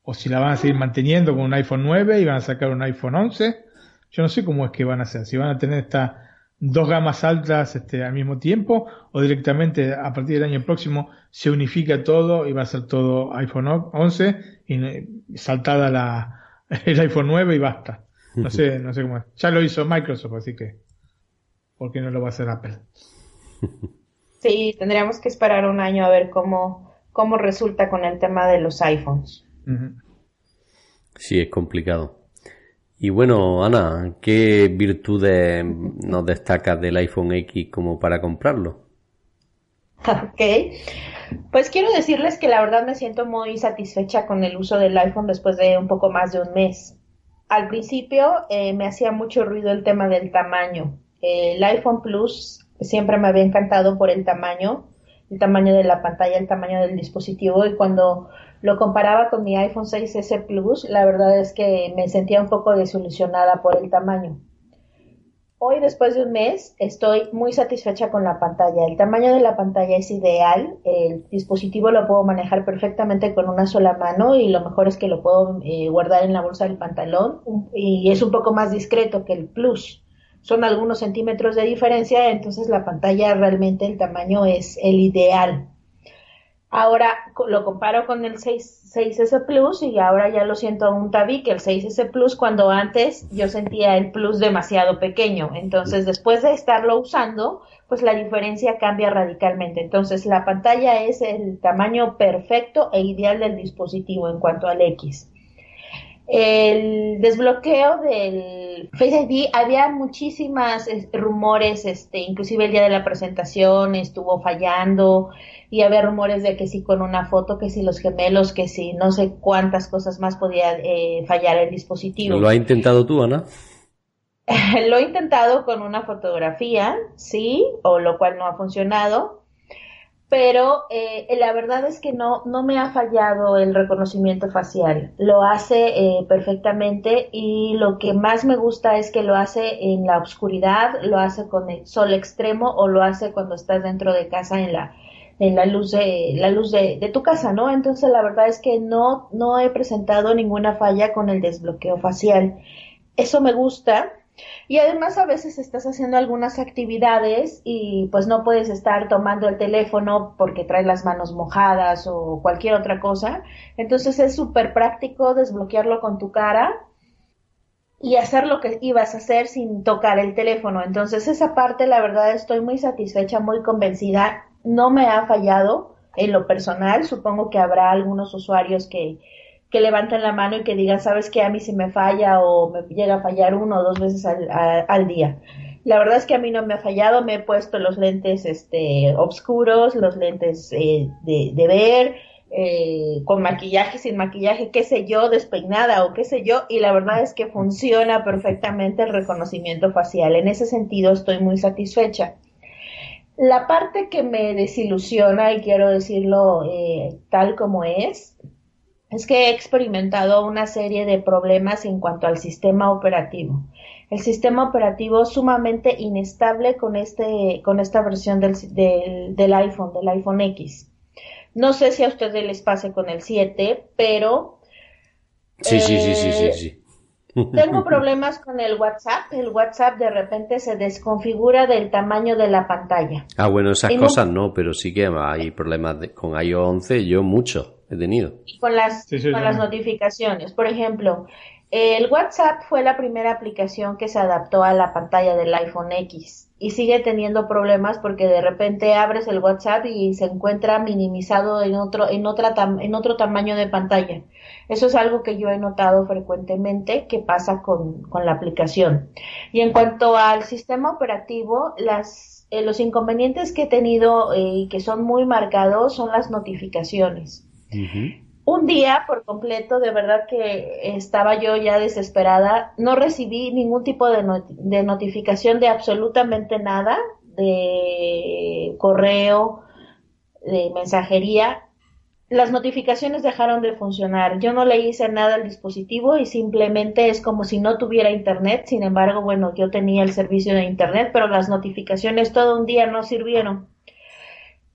o si la van a seguir manteniendo con un iPhone 9 y van a sacar un iPhone 11. Yo no sé cómo es que van a hacer. Si van a tener estas dos gamas altas este, al mismo tiempo o directamente a partir del año próximo se unifica todo y va a ser todo iPhone 11 y eh, saltada la, el iPhone 9 y basta. No sé, no sé cómo es. Ya lo hizo Microsoft, así que ¿por qué no lo va a hacer Apple? Sí, tendríamos que esperar un año a ver cómo, cómo resulta con el tema de los iPhones. Sí, es complicado. Y bueno, Ana, ¿qué virtudes nos destacas del iPhone X como para comprarlo? Ok. Pues quiero decirles que la verdad me siento muy satisfecha con el uso del iPhone después de un poco más de un mes. Al principio eh, me hacía mucho ruido el tema del tamaño. El iPhone Plus siempre me había encantado por el tamaño, el tamaño de la pantalla, el tamaño del dispositivo y cuando lo comparaba con mi iPhone 6S Plus, la verdad es que me sentía un poco desilusionada por el tamaño. Hoy, después de un mes, estoy muy satisfecha con la pantalla. El tamaño de la pantalla es ideal. El dispositivo lo puedo manejar perfectamente con una sola mano y lo mejor es que lo puedo eh, guardar en la bolsa del pantalón y es un poco más discreto que el Plus. Son algunos centímetros de diferencia, entonces la pantalla realmente el tamaño es el ideal. Ahora lo comparo con el 6, 6S Plus y ahora ya lo siento un tabique, el 6S Plus, cuando antes yo sentía el Plus demasiado pequeño. Entonces, después de estarlo usando, pues la diferencia cambia radicalmente. Entonces, la pantalla es el tamaño perfecto e ideal del dispositivo en cuanto al X. El desbloqueo del Face ID, había muchísimas rumores, este, inclusive el día de la presentación estuvo fallando y había rumores de que si con una foto, que si los gemelos, que si no sé cuántas cosas más podía eh, fallar el dispositivo. ¿Lo has intentado tú, Ana? Lo he intentado con una fotografía, sí, o lo cual no ha funcionado. Pero eh, la verdad es que no, no me ha fallado el reconocimiento facial. Lo hace eh, perfectamente y lo que más me gusta es que lo hace en la oscuridad, lo hace con el sol extremo o lo hace cuando estás dentro de casa en la, en la luz de la luz de, de, tu casa, ¿no? Entonces la verdad es que no no he presentado ninguna falla con el desbloqueo facial. Eso me gusta y además a veces estás haciendo algunas actividades y pues no puedes estar tomando el teléfono porque traes las manos mojadas o cualquier otra cosa. Entonces es súper práctico desbloquearlo con tu cara y hacer lo que ibas a hacer sin tocar el teléfono. Entonces esa parte la verdad estoy muy satisfecha, muy convencida. No me ha fallado en lo personal. Supongo que habrá algunos usuarios que, que levanten la mano y que digan, sabes que a mí si me falla o me llega a fallar uno o dos veces al, día. La verdad es que a mí no me ha fallado, me he puesto los lentes este, oscuros, los lentes eh, de, de, ver, eh, con maquillaje, sin maquillaje, qué sé yo, despeinada o qué sé yo, y la verdad es que funciona perfectamente el reconocimiento facial. En ese sentido estoy muy satisfecha. La parte que me desilusiona, y quiero decirlo eh, tal como es, es que he experimentado una serie de problemas en cuanto al sistema operativo. El sistema operativo sumamente inestable con, este, con esta versión del, del, iPhone, del iPhone X. No sé si a ustedes les pase con el 7, pero... Sí, sí, sí, sí, sí, sí. Tengo problemas con el WhatsApp. El WhatsApp de repente se desconfigura del tamaño de la pantalla. Ah, bueno, esas cosas no, pero sí que hay problemas con iOS 11, yo mucho he tenido. con las, con las notificaciones. Por ejemplo, el WhatsApp fue la primera aplicación que se adaptó a la pantalla del iPhone X y sigue teniendo problemas porque de repente abres el WhatsApp y se encuentra minimizado en otro en otra en otro tamaño de pantalla. Eso es algo que yo he notado frecuentemente que pasa con, con la aplicación. Y en cuanto al sistema operativo, las eh, los inconvenientes que he tenido eh, y que son muy marcados son las notificaciones. Un día por completo, de verdad que estaba yo ya desesperada, no recibí ningún tipo de, de notificación de absolutamente nada, de correo, de mensajería. Las notificaciones dejaron de funcionar. Yo no le hice nada al dispositivo y simplemente es como si no tuviera internet. Sin embargo, bueno, yo tenía el servicio de internet, pero las notificaciones todo un día no sirvieron.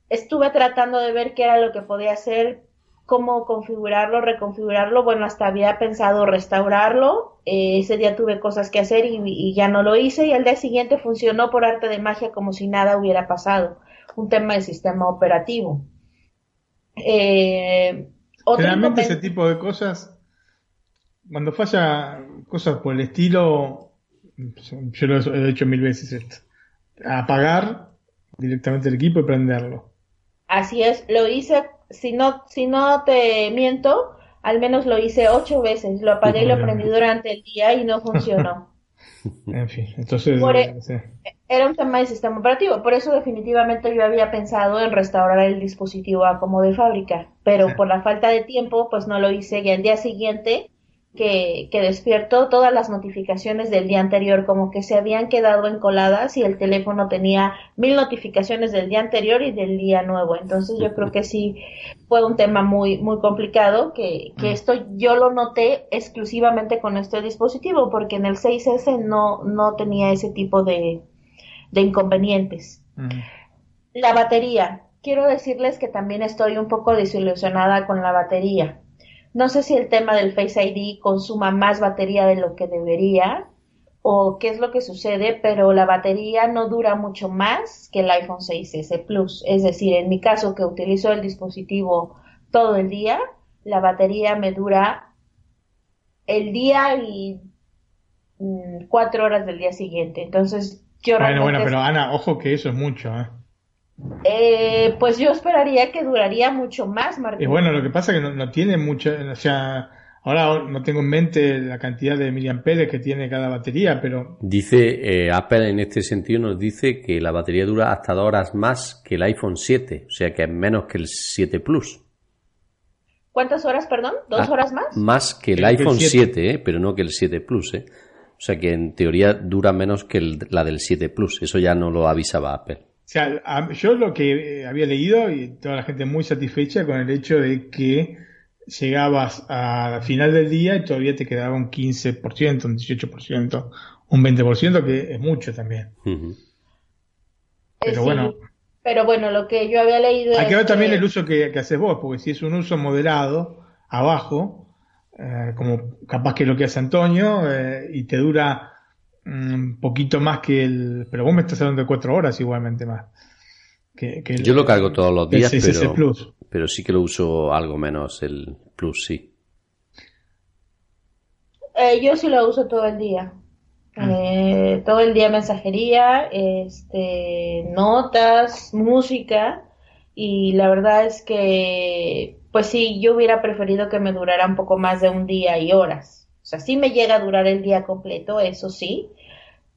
Estuve tratando de ver qué era lo que podía hacer, cómo configurarlo, reconfigurarlo. Bueno, hasta había pensado restaurarlo. Eh, ese día tuve cosas que hacer y, ya no lo hice y al día siguiente funcionó por arte de magia como si nada hubiera pasado. Un tema de sistema operativo. Eh, Generalmente ese tipo de cosas, cuando falla cosas por el estilo, yo lo he hecho mil veces esto. Apagar directamente el equipo y prenderlo. Así es, lo hice si no, si no te miento, al menos lo hice ocho veces. Lo apagué y lo prendí durante el día y no funcionó. en fin, entonces. E, era un tema de sistema operativo. Por eso, definitivamente, yo había pensado en restaurar el dispositivo a como de fábrica. Pero por la falta de tiempo, pues no lo hice. Y al día siguiente que, que despierto todas las notificaciones del día anterior como que se habían quedado encoladas y el teléfono tenía mil notificaciones del día anterior y del día nuevo. Entonces yo creo que sí fue un tema muy, muy complicado que, que esto yo lo noté exclusivamente con este dispositivo porque en el 6S no, no tenía ese tipo de, de inconvenientes. La batería. Quiero decirles que también estoy un poco desilusionada con la batería no sé si el tema del Face ID consuma más batería de lo que debería o qué es lo que sucede, pero la batería no dura mucho más que el iPhone 6S Plus. Es decir, en mi caso que utilizo el dispositivo todo el día, la batería me dura el día y mm, cuatro horas del día siguiente. Entonces, yo Bueno, bueno, pero Ana, ojo que eso es mucho, ¿eh? Eh, pues yo esperaría que duraría mucho más, Martín. Y bueno, lo que pasa es que no, tiene mucha, o sea, ahora no tengo en mente la cantidad de miliamperes que tiene cada batería, pero... Dice, eh, Apple en este sentido nos dice que la batería dura hasta dos horas más que el iPhone 7, o sea que es menos que el 7 Plus. ¿Cuántas horas, perdón? ¿Dos ah, horas más? Más que el, iPhone 7, eh, pero no que el 7 Plus, ¿eh? O sea que en teoría dura menos que la del 7 Plus. Eso ya no lo avisaba Apple. Sea, yo lo que eh, había leído y toda la gente muy satisfecha con el hecho de que llegabas a final del día y todavía te quedaba un 15%, un 18%, un 20%, que es mucho también. Pero bueno. Pero bueno, lo que yo había leído Hay que ver también el uso que, haces vos, porque si es un uso moderado, abajo, eh, como capaz que lo que hace Antonio, eh, y te dura un poquito más que el... Pero vos me estás hablando de cuatro horas igualmente más. Que, Yo lo cargo todos los días, pero, pero sí que lo uso algo menos el Plus, sí. Eh, yo sí lo uso todo el día. Ah. Eh, todo el día mensajería, este, notas, música y la verdad es que, pues sí, yo hubiera preferido que me durara un poco más de un día y horas. O sea, sí me llega a durar el día completo, eso sí,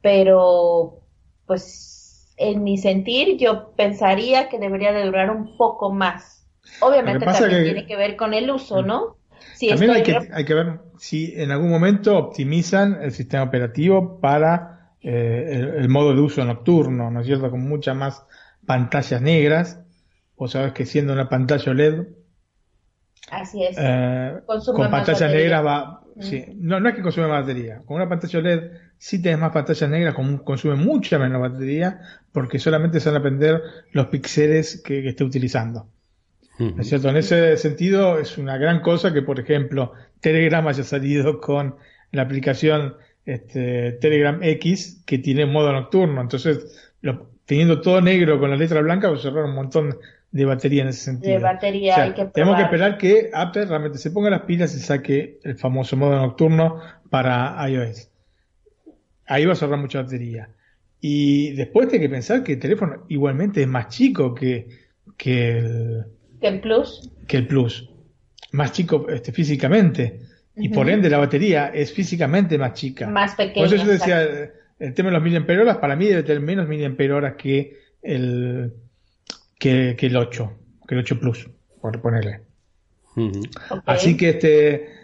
pero pues en mi sentir yo pensaría que debería de durar un poco más. Obviamente también tiene que ver con el uso, ¿no? también hay que, hay que ver si en algún momento optimizan el sistema operativo para eh, el, modo de uso nocturno, ¿no es cierto? Con muchas más pantallas negras. O sabes que siendo una pantalla OLED, Así es. Eh, con pantalla negra va. Sí, no, no es que consume más batería. Con una pantalla OLED sí tienes más pantallas negras, consume mucha menos batería, porque solamente se van a aprender los píxeles que, esté utilizando. ¿Es cierto? En ese sentido, es una gran cosa que, por ejemplo, Telegram haya salido con la aplicación este, Telegram X que tiene modo nocturno. Entonces, teniendo todo negro con la letra blanca, pues un montón de batería en ese sentido. De batería, hay que Tenemos que esperar que Apple realmente se ponga las pilas y saque el famoso modo nocturno para iOS. Ahí va a ahorrar mucha batería. Y después hay que pensar que el teléfono igualmente es más chico que, que el, que el Plus. Que el Plus. Más chico este, físicamente. Y por ende la batería es físicamente más chica. Más pequeña. Por eso yo decía, el tema de los miliamperios para mí debe tener menos miliamperios que el, que, que, el 8, que el 8 Plus, por ponerle. Así que este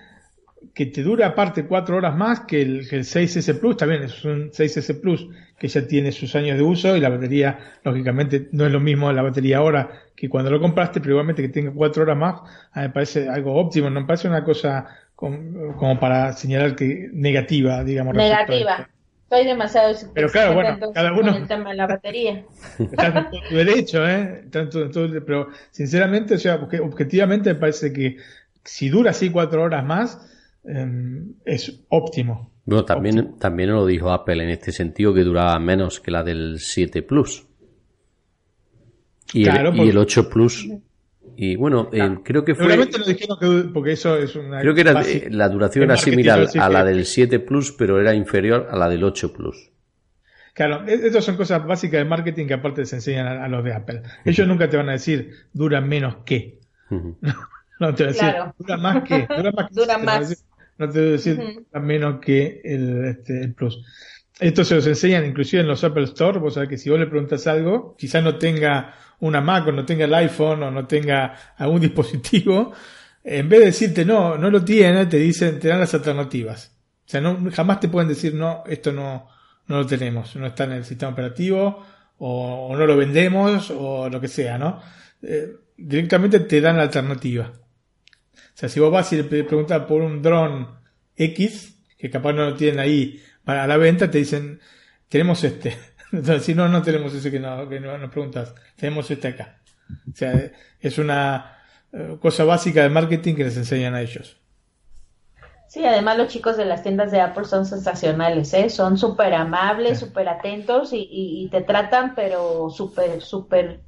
que te dura aparte 4 horas más que el, que el 6S Plus, también es un 6S Plus que ya tiene sus años de uso y la batería, lógicamente, no es lo mismo la batería ahora que cuando lo compraste, pero igualmente que tenga 4 horas más, a mí me parece algo óptimo, no me parece una cosa como, para señalar que negativa, digamos. Negativa. Estoy demasiado pero claro, bueno, cada uno con el tema de la batería. Está en tu derecho, ¿eh? Tanto, pero sinceramente, o sea, porque objetivamente me parece que si dura así 4 horas más, em, es óptimo. Bueno, también, también lo dijo Apple en este sentido que duraba menos que la del 7 Plus. Y, el, y el 8 Plus. Y bueno, eh, creo que fue. Realmente lo dijeron que, porque eso es una. Creo que era, la duración era similar a la del 7 Plus, pero era inferior a la del 8 Plus. Claro, e-, estas son cosas básicas de marketing que aparte se enseñan a, los de Apple. Ellos nunca te van a decir dura menos que. no, te van a decir dura más que. Dura más. Que, dura más no te voy a decir menos que el, este, el Plus. Esto se los enseñan inclusive en los Apple Store, vos sabés que si vos le preguntas algo, quizás no tenga una Mac o no tenga el iPhone o no tenga algún dispositivo, en vez de decirte no, no lo tiene, te dicen, te dan las alternativas. O sea, no, jamás te pueden decir no, esto no, no lo tenemos, no está en el sistema operativo o, no lo vendemos o lo que sea, ¿no? Eh, directamente te dan la alternativa. O sea, si vos vas y le preguntas por un dron X, que capaz no lo tienen ahí para la venta, te dicen, tenemos este. Entonces, si no, no tenemos ese que, no, que nos preguntas, tenemos este acá. O sea, es una eh, cosa básica de marketing que les enseñan a ellos. Sí, además los chicos de las tiendas de Apple son sensacionales, ¿eh? Son súper amables, súper atentos y, y, te tratan, pero súper, súper,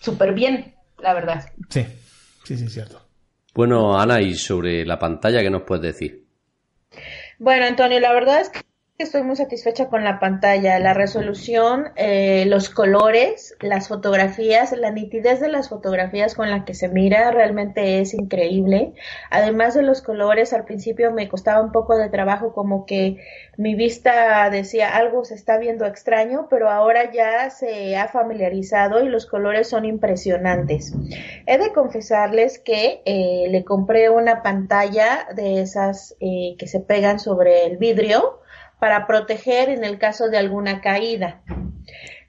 súper bien, la verdad. Sí, sí, sí, cierto. Bueno, Ana, y sobre la pantalla, ¿qué nos puedes decir? Bueno, Antonio, la verdad es que Estoy muy satisfecha con la pantalla, la resolución, eh, los colores, las fotografías, la nitidez de las fotografías con la que se mira realmente es increíble. Además de los colores, al principio me costaba un poco de trabajo como que mi vista decía algo se está viendo extraño, pero ahora ya se ha familiarizado y los colores son impresionantes. He de confesarles que eh, le compré una pantalla de esas eh, que se pegan sobre el vidrio para proteger en el caso de alguna caída.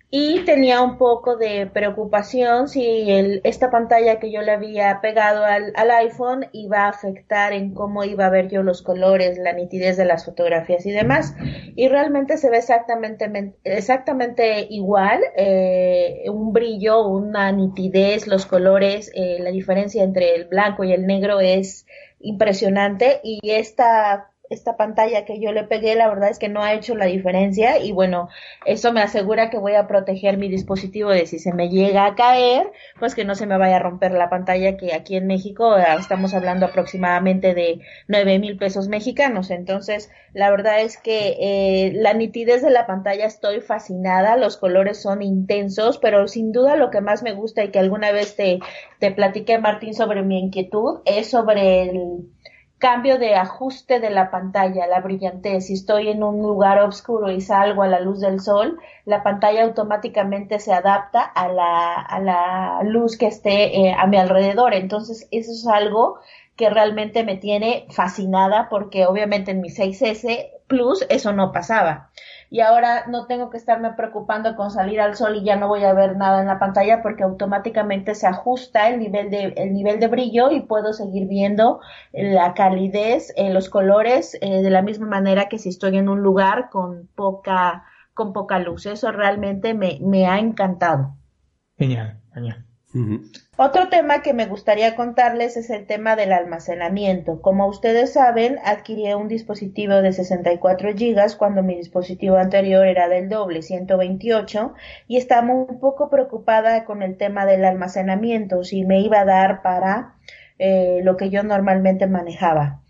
y tenía un poco de preocupación si esta pantalla que yo le había pegado al, al, iPhone iba a afectar en cómo iba a ver yo los colores, la nitidez de las fotografías y demás. Y realmente se ve exactamente, exactamente igual, eh, un brillo, una nitidez, los colores, eh, la diferencia entre el blanco y el negro es impresionante y esta esta pantalla que yo le pegué, la verdad es que no ha hecho la diferencia y bueno, eso me asegura que voy a proteger mi dispositivo de si se me llega a caer, pues que no se me vaya a romper la pantalla que aquí en México eh, estamos hablando aproximadamente de nueve mil pesos mexicanos. Entonces, la verdad es que eh, la nitidez de la pantalla estoy fascinada, los colores son intensos, pero sin duda lo que más me gusta y que alguna vez te, te platiqué, Martín, sobre mi inquietud es sobre el cambio de ajuste de la pantalla, la brillantez. Si estoy en un lugar oscuro y salgo a la luz del sol, la pantalla automáticamente se adapta a la, a la luz que esté eh, a mi alrededor. Entonces, eso es algo que realmente me tiene fascinada porque obviamente en mi 6S Plus eso no pasaba y ahora no tengo que estarme preocupando con salir al sol y ya no voy a ver nada en la pantalla porque automáticamente se ajusta el nivel de, el nivel de brillo y puedo seguir viendo la calidez, eh, los colores eh, de la misma manera que si estoy en un lugar con poca, con poca luz. Eso realmente me, me ha encantado. Genial, genial. Otro tema que me gustaría contarles es el tema del almacenamiento. Como ustedes saben, adquirí un dispositivo de 64 GB cuando mi dispositivo anterior era del doble, 128, y estaba un poco preocupada con el tema del almacenamiento, si me iba a dar para eh, lo que yo normalmente manejaba.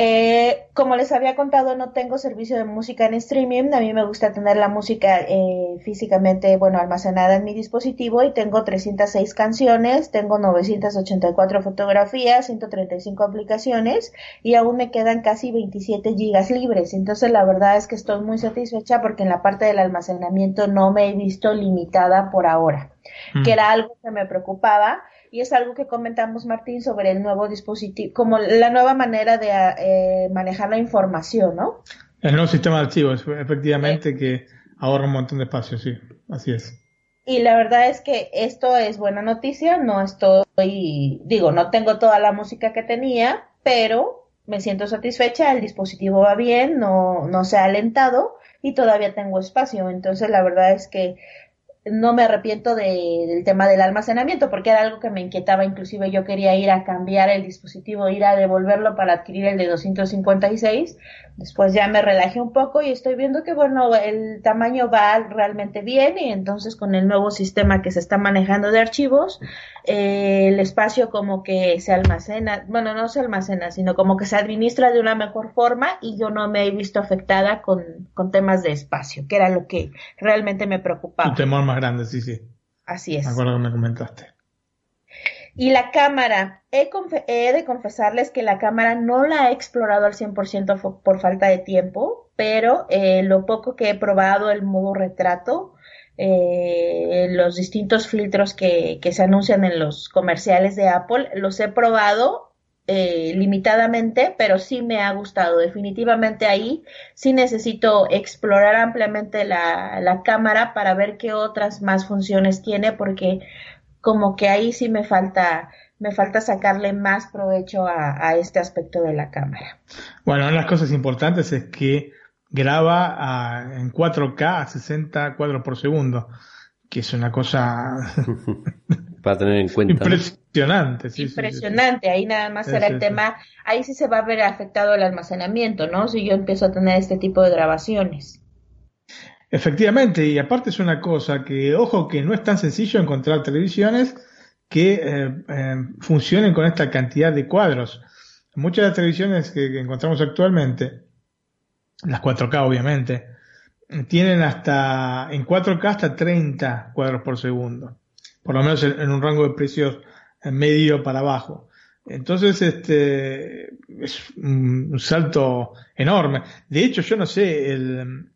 Eh, como les había contado, no tengo servicio de música en streaming. A mí me gusta tener la música eh, físicamente, bueno, almacenada en mi dispositivo y tengo 306 canciones, tengo 984 fotografías, 135 aplicaciones y aún me quedan casi 27 gigas libres. Entonces, la verdad es que estoy muy satisfecha porque en la parte del almacenamiento no me he visto limitada por ahora, mm. que era algo que me preocupaba y es algo que comentamos, Martín, sobre el nuevo dispositivo, como la nueva manera de eh, manejar la información, ¿no? El nuevo sistema de archivos, efectivamente, que ahorra un montón de espacio, sí, así es. Y la verdad es que esto es buena noticia, no estoy, digo, no tengo toda la música que tenía, pero me siento satisfecha, el dispositivo va bien, no, no se ha alentado y todavía tengo espacio. Entonces, la verdad es que no me arrepiento del tema del almacenamiento porque era algo que me inquietaba, inclusive yo quería ir a cambiar el dispositivo, ir a devolverlo para adquirir el de 256, después ya me relajé un poco y estoy viendo que bueno, el tamaño va realmente bien y entonces con el nuevo sistema que se está manejando de archivos, eh, el espacio como que se almacena, bueno, no se almacena, sino como que se administra de una mejor forma y yo no me he visto afectada con, con temas de espacio, que era lo que realmente me preocupaba. Un temor más grande, sí, sí. Así es. Me acuerdo que me comentaste. Y la cámara, he, he, de confesarles que la cámara no la he explorado al 100% por falta de tiempo, pero eh, lo poco que he probado, el modo retrato, eh, los distintos filtros que, que, se anuncian en los comerciales de Apple, los he probado eh, limitadamente, pero sí me ha gustado. Definitivamente ahí sí necesito explorar ampliamente la, la cámara para ver qué otras más funciones tiene, porque como que ahí sí me falta me falta sacarle más provecho a, a, este aspecto de la cámara. Bueno, una de las cosas importantes es que graba a, en 4K a 60 cuadros por segundo, que es una cosa para tener en cuenta. Impresionante, sí, Impresionante, ahí nada más será el tema, ahí sí se va a ver afectado el almacenamiento, ¿no? Si yo empiezo a tener este tipo de grabaciones. Efectivamente, y aparte es una cosa que, ojo, que no es tan sencillo encontrar televisiones que eh, eh, funcionen con esta cantidad de cuadros. Muchas de las televisiones que encontramos actualmente las 4K obviamente, tienen hasta, en 4K hasta 30 cuadros por segundo, por lo menos en, un rango de precios medio para abajo. Entonces, este, es un salto enorme. De hecho, yo no sé, el,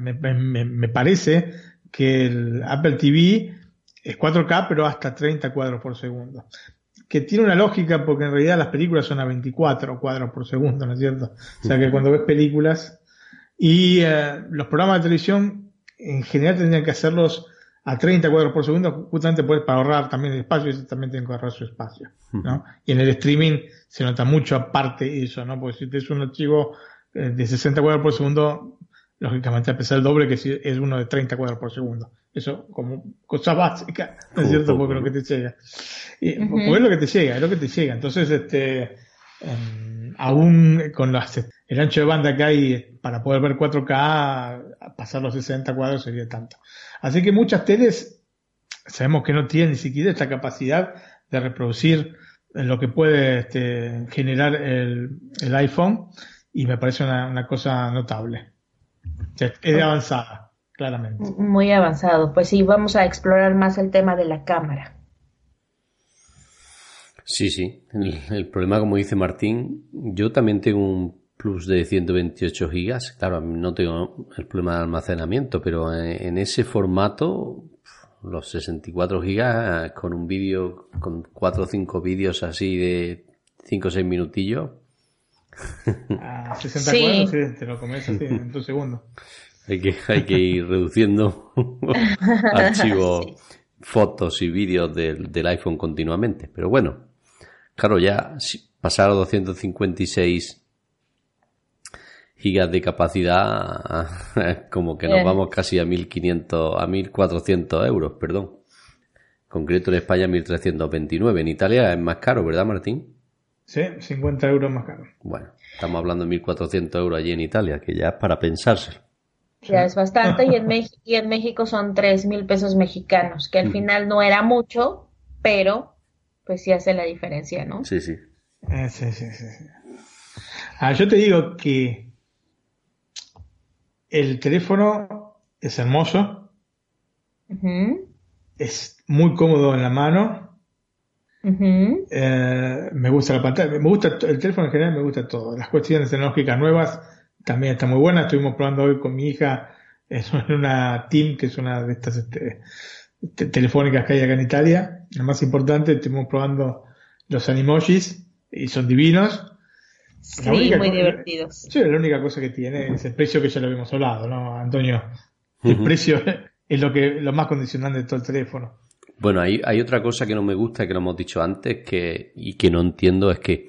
me, me, me parece que el Apple TV es 4K, pero hasta 30 cuadros por segundo que tiene una lógica porque en realidad las películas son a 24 cuadros por segundo, ¿no es cierto? O sea que cuando ves películas y eh, los programas de televisión en general tendrían que hacerlos a 30 cuadros por segundo, justamente pues, para ahorrar también el espacio, y también tienen que ahorrar su espacio, ¿no? Y en el streaming se nota mucho aparte eso, ¿no? Porque si tienes un archivo eh, de 60 cuadros por segundo, lógicamente a pesar el doble que si es uno de 30 cuadros por segundo. Eso como cosa básica, ¿no es cierto? Porque lo que te llega. Y, Porque es lo que te llega, es lo que te llega. Entonces, este, em, aún con las, el ancho de banda que hay para poder ver 4K, pasar los 60 cuadros sería tanto. Así que muchas teles sabemos que no tienen ni siquiera esta capacidad de reproducir lo que puede este, generar el, el, iPhone y me parece una, una cosa notable. O sea, es de avanzada, claramente. Muy avanzado. Pues sí, vamos a explorar más el tema de la cámara. Sí, sí. El, el, problema, como dice Martín, yo también tengo un plus de 128 gigas. Claro, no tengo el problema de almacenamiento, pero en, en ese formato, los 64 gigas con un vídeo, con 4 o 5 vídeos así de 5 o 6 minutillos. A 64, sí. sí, te lo comes así en tu segundo. Hay que, hay que ir reduciendo archivos, sí. fotos y vídeos del, del iPhone continuamente. Pero bueno, claro, ya pasar a 256 gigas de capacidad, como que nos vamos casi a 1500, a 1400 euros, perdón. Concreto en España 1329. En Italia es más caro, ¿verdad, Martín? Sí, 50 euros más caro. Bueno, estamos hablando de 1400 euros allí en Italia, que ya es para pensárselo. Ya es bastante y en, Mex- y en México son tres mil pesos mexicanos, que al Mm. final no era mucho, pero pues sí hace la diferencia, ¿no? Sí, sí. Eh, sí, sí, sí. Ah, yo te digo que el teléfono es hermoso, es muy cómodo en la mano, eh, me gusta la pantalla, me gusta el teléfono en general, me gusta todo. Las cuestiones tecnológicas nuevas también están muy buenas. Estuvimos probando hoy con mi hija en una Team, que es una de estas este, te- telefónicas que hay acá en Italia. La más importante, estuvimos probando los animojis y son divinos. Sí, única muy divertidos. Sí, la única cosa que tiene es el precio que ya lo habíamos hablado, ¿no, Antonio? El precio es lo que lo más condicionante de todo el teléfono. Bueno, hay, hay otra cosa que no me gusta, que lo hemos dicho antes, que, y que no entiendo, es que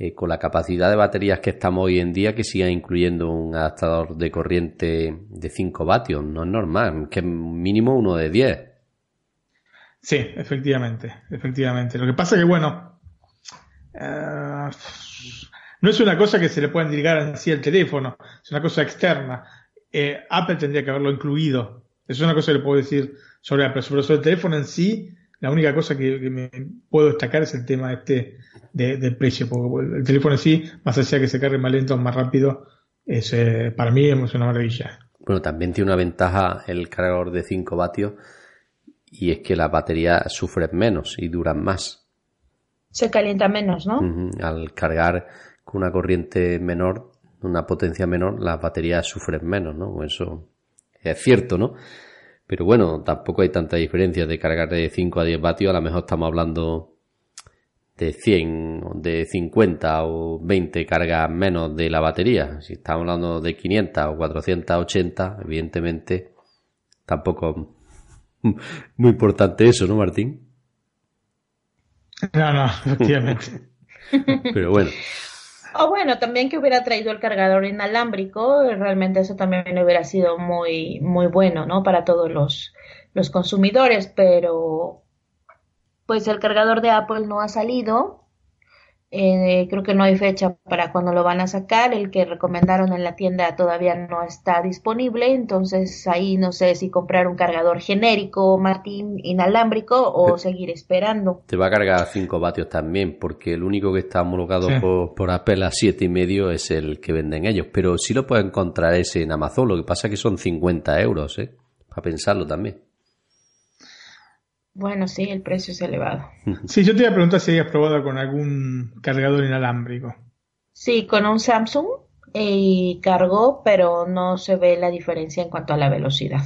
eh, con la capacidad de baterías que estamos hoy en día, que sigan incluyendo un adaptador de corriente de 5 vatios, no es normal, que mínimo uno de 10. Sí, efectivamente, efectivamente. Lo que pasa que, bueno, eh, no es una cosa que se le pueda indicar en sí al teléfono, es una cosa externa. Eh, Apple tendría que haberlo incluido. Es una cosa que le puedo decir sobre Apple, pero sobre el teléfono en sí, la única cosa que, que me puedo destacar es el tema este de, del precio, porque el teléfono en sí, más allá de que se cargue más lento o más rápido, es, eh, para mí es una maravilla. Bueno, también tiene una ventaja el cargador de 5 vatios, y es que las baterías sufren menos y duran más. Se calienta menos, ¿no? Al cargar con una corriente menor, una potencia menor, las baterías sufren menos, ¿no? Eso es cierto, ¿no? Pero bueno, tampoco hay tanta diferencia de cargar de 5 a 10 vatios, a lo mejor estamos hablando de 100, o de 50 o 20 cargas menos de la batería. Si estamos hablando de 500 o 480, evidentemente tampoco muy importante eso, ¿no, Martín? No, no, efectivamente. Pero bueno. O bueno, también que hubiera traído el cargador inalámbrico, realmente eso también hubiera sido muy, muy bueno, ¿no? Para todos los, los consumidores, pero pues el cargador de Apple no ha salido. Eh, creo que no hay fecha para cuando lo van a sacar. El que recomendaron en la tienda todavía no está disponible. Entonces ahí no sé si comprar un cargador genérico, Martín, inalámbrico o Te- seguir esperando. Te va a cargar a 5 vatios también, porque el único que está homologado Sí. por, por Apple a siete y medio es el que venden ellos. Pero sí lo puedes encontrar ese en Amazon, lo que pasa es que son 50 euros, ¿eh? Para pensarlo también. Bueno, sí, el precio es elevado. Sí, yo te iba a preguntar si habías probado con algún cargador inalámbrico. Sí, con un Samsung y cargó, pero no se ve la diferencia en cuanto a la velocidad.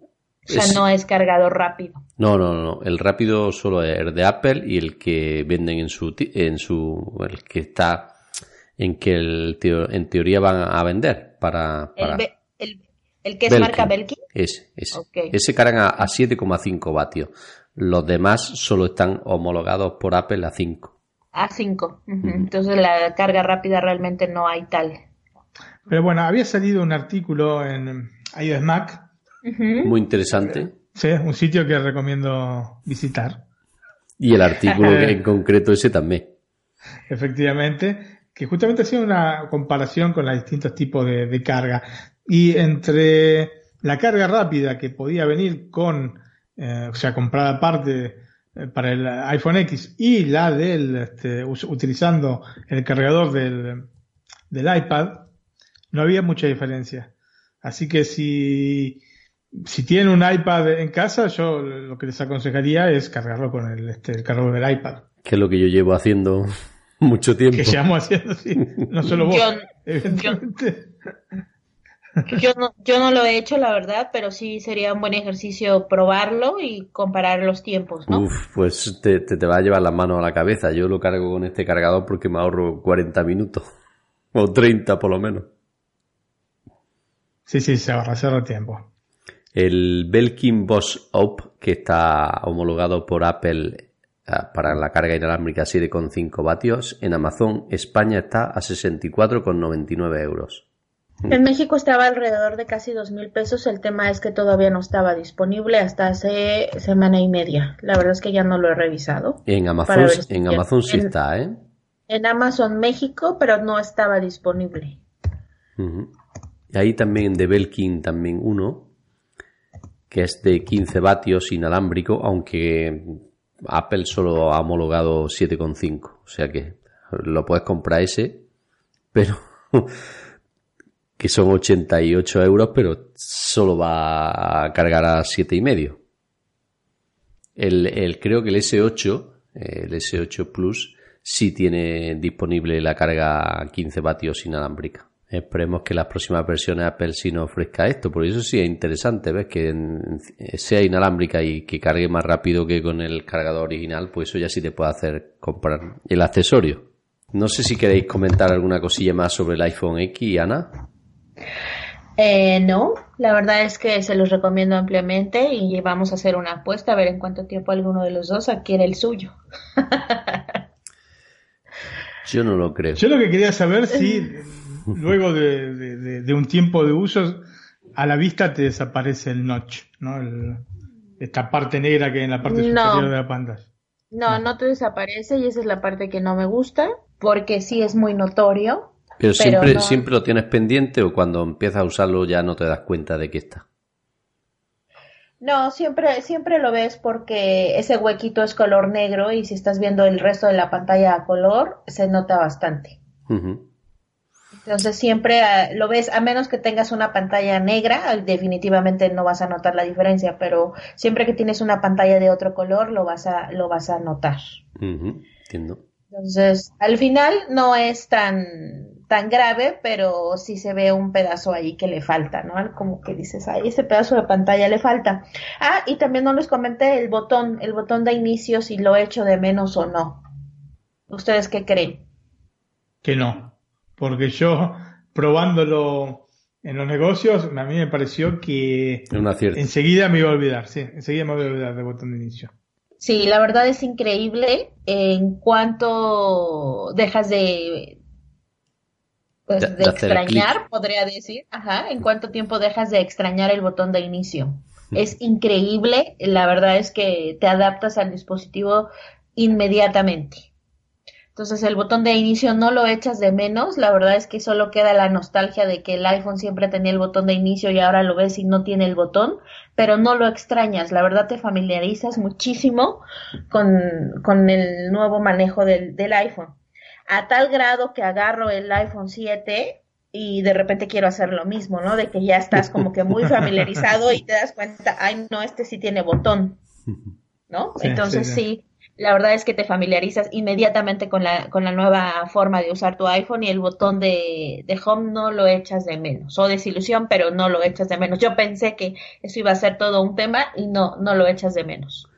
O sea, Es- no es cargador rápido. No, no, no. El rápido solo es el de Apple y el que venden en su, en su, el que está en que el teo- en teoría van a vender para, para el, ¿El que es marca Belkin? Ese, ese. Ese carga a, a 7,5 vatios. Los demás solo están homologados por Apple a 5. A 5. Entonces la carga rápida realmente no hay tal. Pero bueno, había salido un artículo en iOS Mac. Muy interesante. ¿sí? un sitio que recomiendo visitar, Y el artículo en concreto ese también. efectivamente, que justamente hacía una comparación con los distintos tipos de, de carga. Y entre la carga rápida que podía venir con, eh, o sea, comprada aparte eh, para el iPhone X y la del, este, utilizando el cargador del, del iPad, no había mucha diferencia. Así que si, si tienen un iPad en casa, yo lo que les aconsejaría es cargarlo con el, este, el cargador del iPad. Que es lo que yo llevo haciendo mucho tiempo. Que llevamos haciendo así, no solo vos, Yo- evidentemente. Yo no, yo no lo he hecho, la verdad, pero sí sería un buen ejercicio probarlo y comparar los tiempos, ¿no? Uf, pues te, te, te va a llevar las manos a la cabeza. Yo lo cargo con este cargador porque me ahorro 40 minutos. O 30 por lo menos. Sí, sí, se ahorra, se ahorra tiempo. El Belkin Boss Up, que está homologado por Apple ah, para la carga inalámbrica 7,5 vatios, en Amazon España está a 64,99 euros. En México estaba alrededor de casi dos mil pesos. El tema es que todavía no estaba disponible hasta hace semana y media. La verdad es que ya no lo he revisado. En Amazon, si en Amazon sí está, ¿eh? En Amazon México, pero no estaba disponible. Y Ahí también de Belkin también uno, que es de 15 vatios inalámbrico, aunque Apple solo ha homologado 7,5. O sea que lo puedes comprar ese, pero que son 88 euros, pero solo va a cargar a 7,5. El, el, creo que el S8, el S8 Plus, sí tiene disponible la carga a 15 vatios inalámbrica. Esperemos que las próximas versiones Apple sí nos ofrezca esto, por eso sí es interesante, ¿ves? Que sea inalámbrica y que cargue más rápido que con el cargador original, pues eso ya sí te puede hacer comprar el accesorio. No sé si queréis comentar alguna cosilla más sobre el iPhone X, Ana. Eh, no, la verdad es que se los recomiendo ampliamente y vamos a hacer una apuesta a ver en cuánto tiempo alguno de los dos adquiere el suyo. Yo no lo creo. Yo lo que quería saber si luego de, de- de- de un tiempo de uso a la vista te desaparece el notch, ¿no? El- esta parte negra que hay en la parte No. superior de la pantalla. No, no te desaparece y esa es la parte que no me gusta porque sí es muy notorio. Pero pero siempre, no- siempre lo tienes pendiente o cuando empiezas a usarlo ya no te das cuenta de que está. No, siempre, siempre lo ves porque ese huequito es color negro y si estás viendo el resto de la pantalla a color, se nota bastante. Entonces siempre ah, lo ves, a menos que tengas una pantalla negra, ah, definitivamente no vas a notar la diferencia, pero siempre que tienes una pantalla de otro color, lo vas a, lo vas a notar. Entiendo. Entonces, al final no es tan, tan grave, pero sí se ve un pedazo ahí que le falta, ¿no? Como que dices, ay, ese pedazo de pantalla le falta. Ah, y también no les comenté el botón, el botón de inicio, si lo echo de menos o no. ¿Ustedes qué creen? Que no. Porque yo, probándolo en los negocios, a mí me pareció que enseguida me iba a olvidar, sí, enseguida me voy a olvidar del botón de inicio. Sí, la verdad es increíble en cuanto dejas de, pues, De- de, extrañar, podría decir, ajá, en cuánto tiempo dejas de extrañar el botón de inicio. Es increíble, la verdad es que te adaptas al dispositivo inmediatamente. Entonces el botón de inicio no lo echas de menos, la verdad es que solo queda la nostalgia de que el iPhone siempre tenía el botón de inicio y ahora lo ves y no tiene el botón, pero no lo extrañas, la verdad te familiarizas muchísimo con, con el nuevo manejo del, del iPhone. A tal grado que agarro el iPhone 7 y de repente quiero hacer lo mismo, ¿no? De que ya estás como que muy familiarizado y te das cuenta, ay, no, este sí tiene botón, ¿no? Sí, Entonces sí, sí, sí. la verdad es que te familiarizas inmediatamente con la, con la nueva forma de usar tu iPhone y el botón de, de home no lo echas de menos. O desilusión, pero no lo echas de menos. Yo pensé que eso iba a ser todo un tema y no, no lo echas de menos.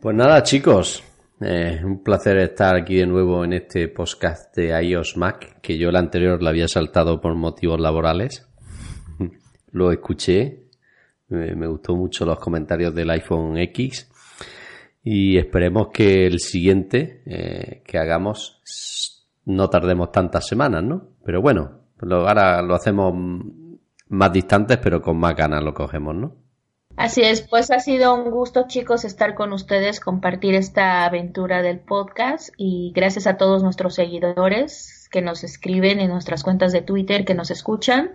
Pues nada, chicos. Eh, un placer estar aquí de nuevo en este podcast de iOS Mac, que yo el anterior lo había saltado por motivos laborales. lo escuché. Me, gustó mucho los comentarios del iPhone X. Y esperemos que el siguiente eh, que hagamos no tardemos tantas semanas, ¿no? Pero bueno, ahora lo hacemos más distantes, pero con más ganas lo cogemos, ¿no? Así es, pues ha sido un gusto chicos estar con ustedes, compartir esta aventura del podcast y gracias a todos nuestros seguidores que nos escriben en nuestras cuentas de Twitter, que nos escuchan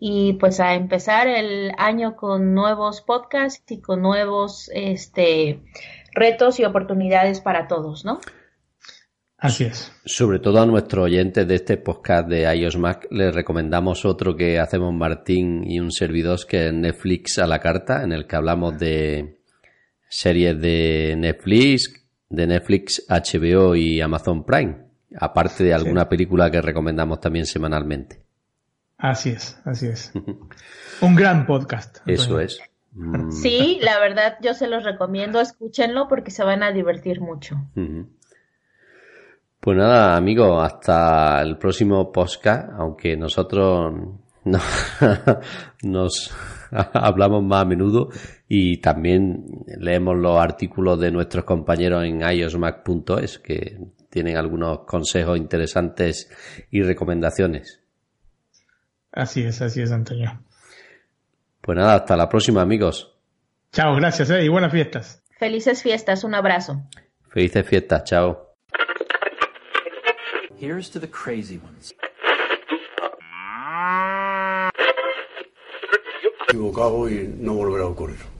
y pues a empezar el año con nuevos podcasts y con nuevos este retos y oportunidades para todos, ¿no? Así es. Sobre todo a nuestros oyentes de este podcast de iOS Mac les recomendamos otro que hacemos Martín y un servidor que es Netflix a la carta, en el que hablamos de series de Netflix, de Netflix, HBO y Amazon Prime, aparte de alguna película que recomendamos también semanalmente. Así es, así es. un gran podcast. Eso es. Sí, la verdad yo se los recomiendo, escúchenlo porque se van a divertir mucho. Pues nada, amigos, hasta el próximo podcast, aunque nosotros nos hablamos más a menudo y también leemos los artículos de nuestros compañeros en iosmac.es que tienen algunos consejos interesantes y recomendaciones. Así es, así es, Antonio. Pues nada, hasta la próxima, amigos. Chao, gracias eh, y buenas fiestas. Felices fiestas, un abrazo. Felices fiestas, chao. Here's to the crazy ones. Equivocado y no volverá a ocurrir.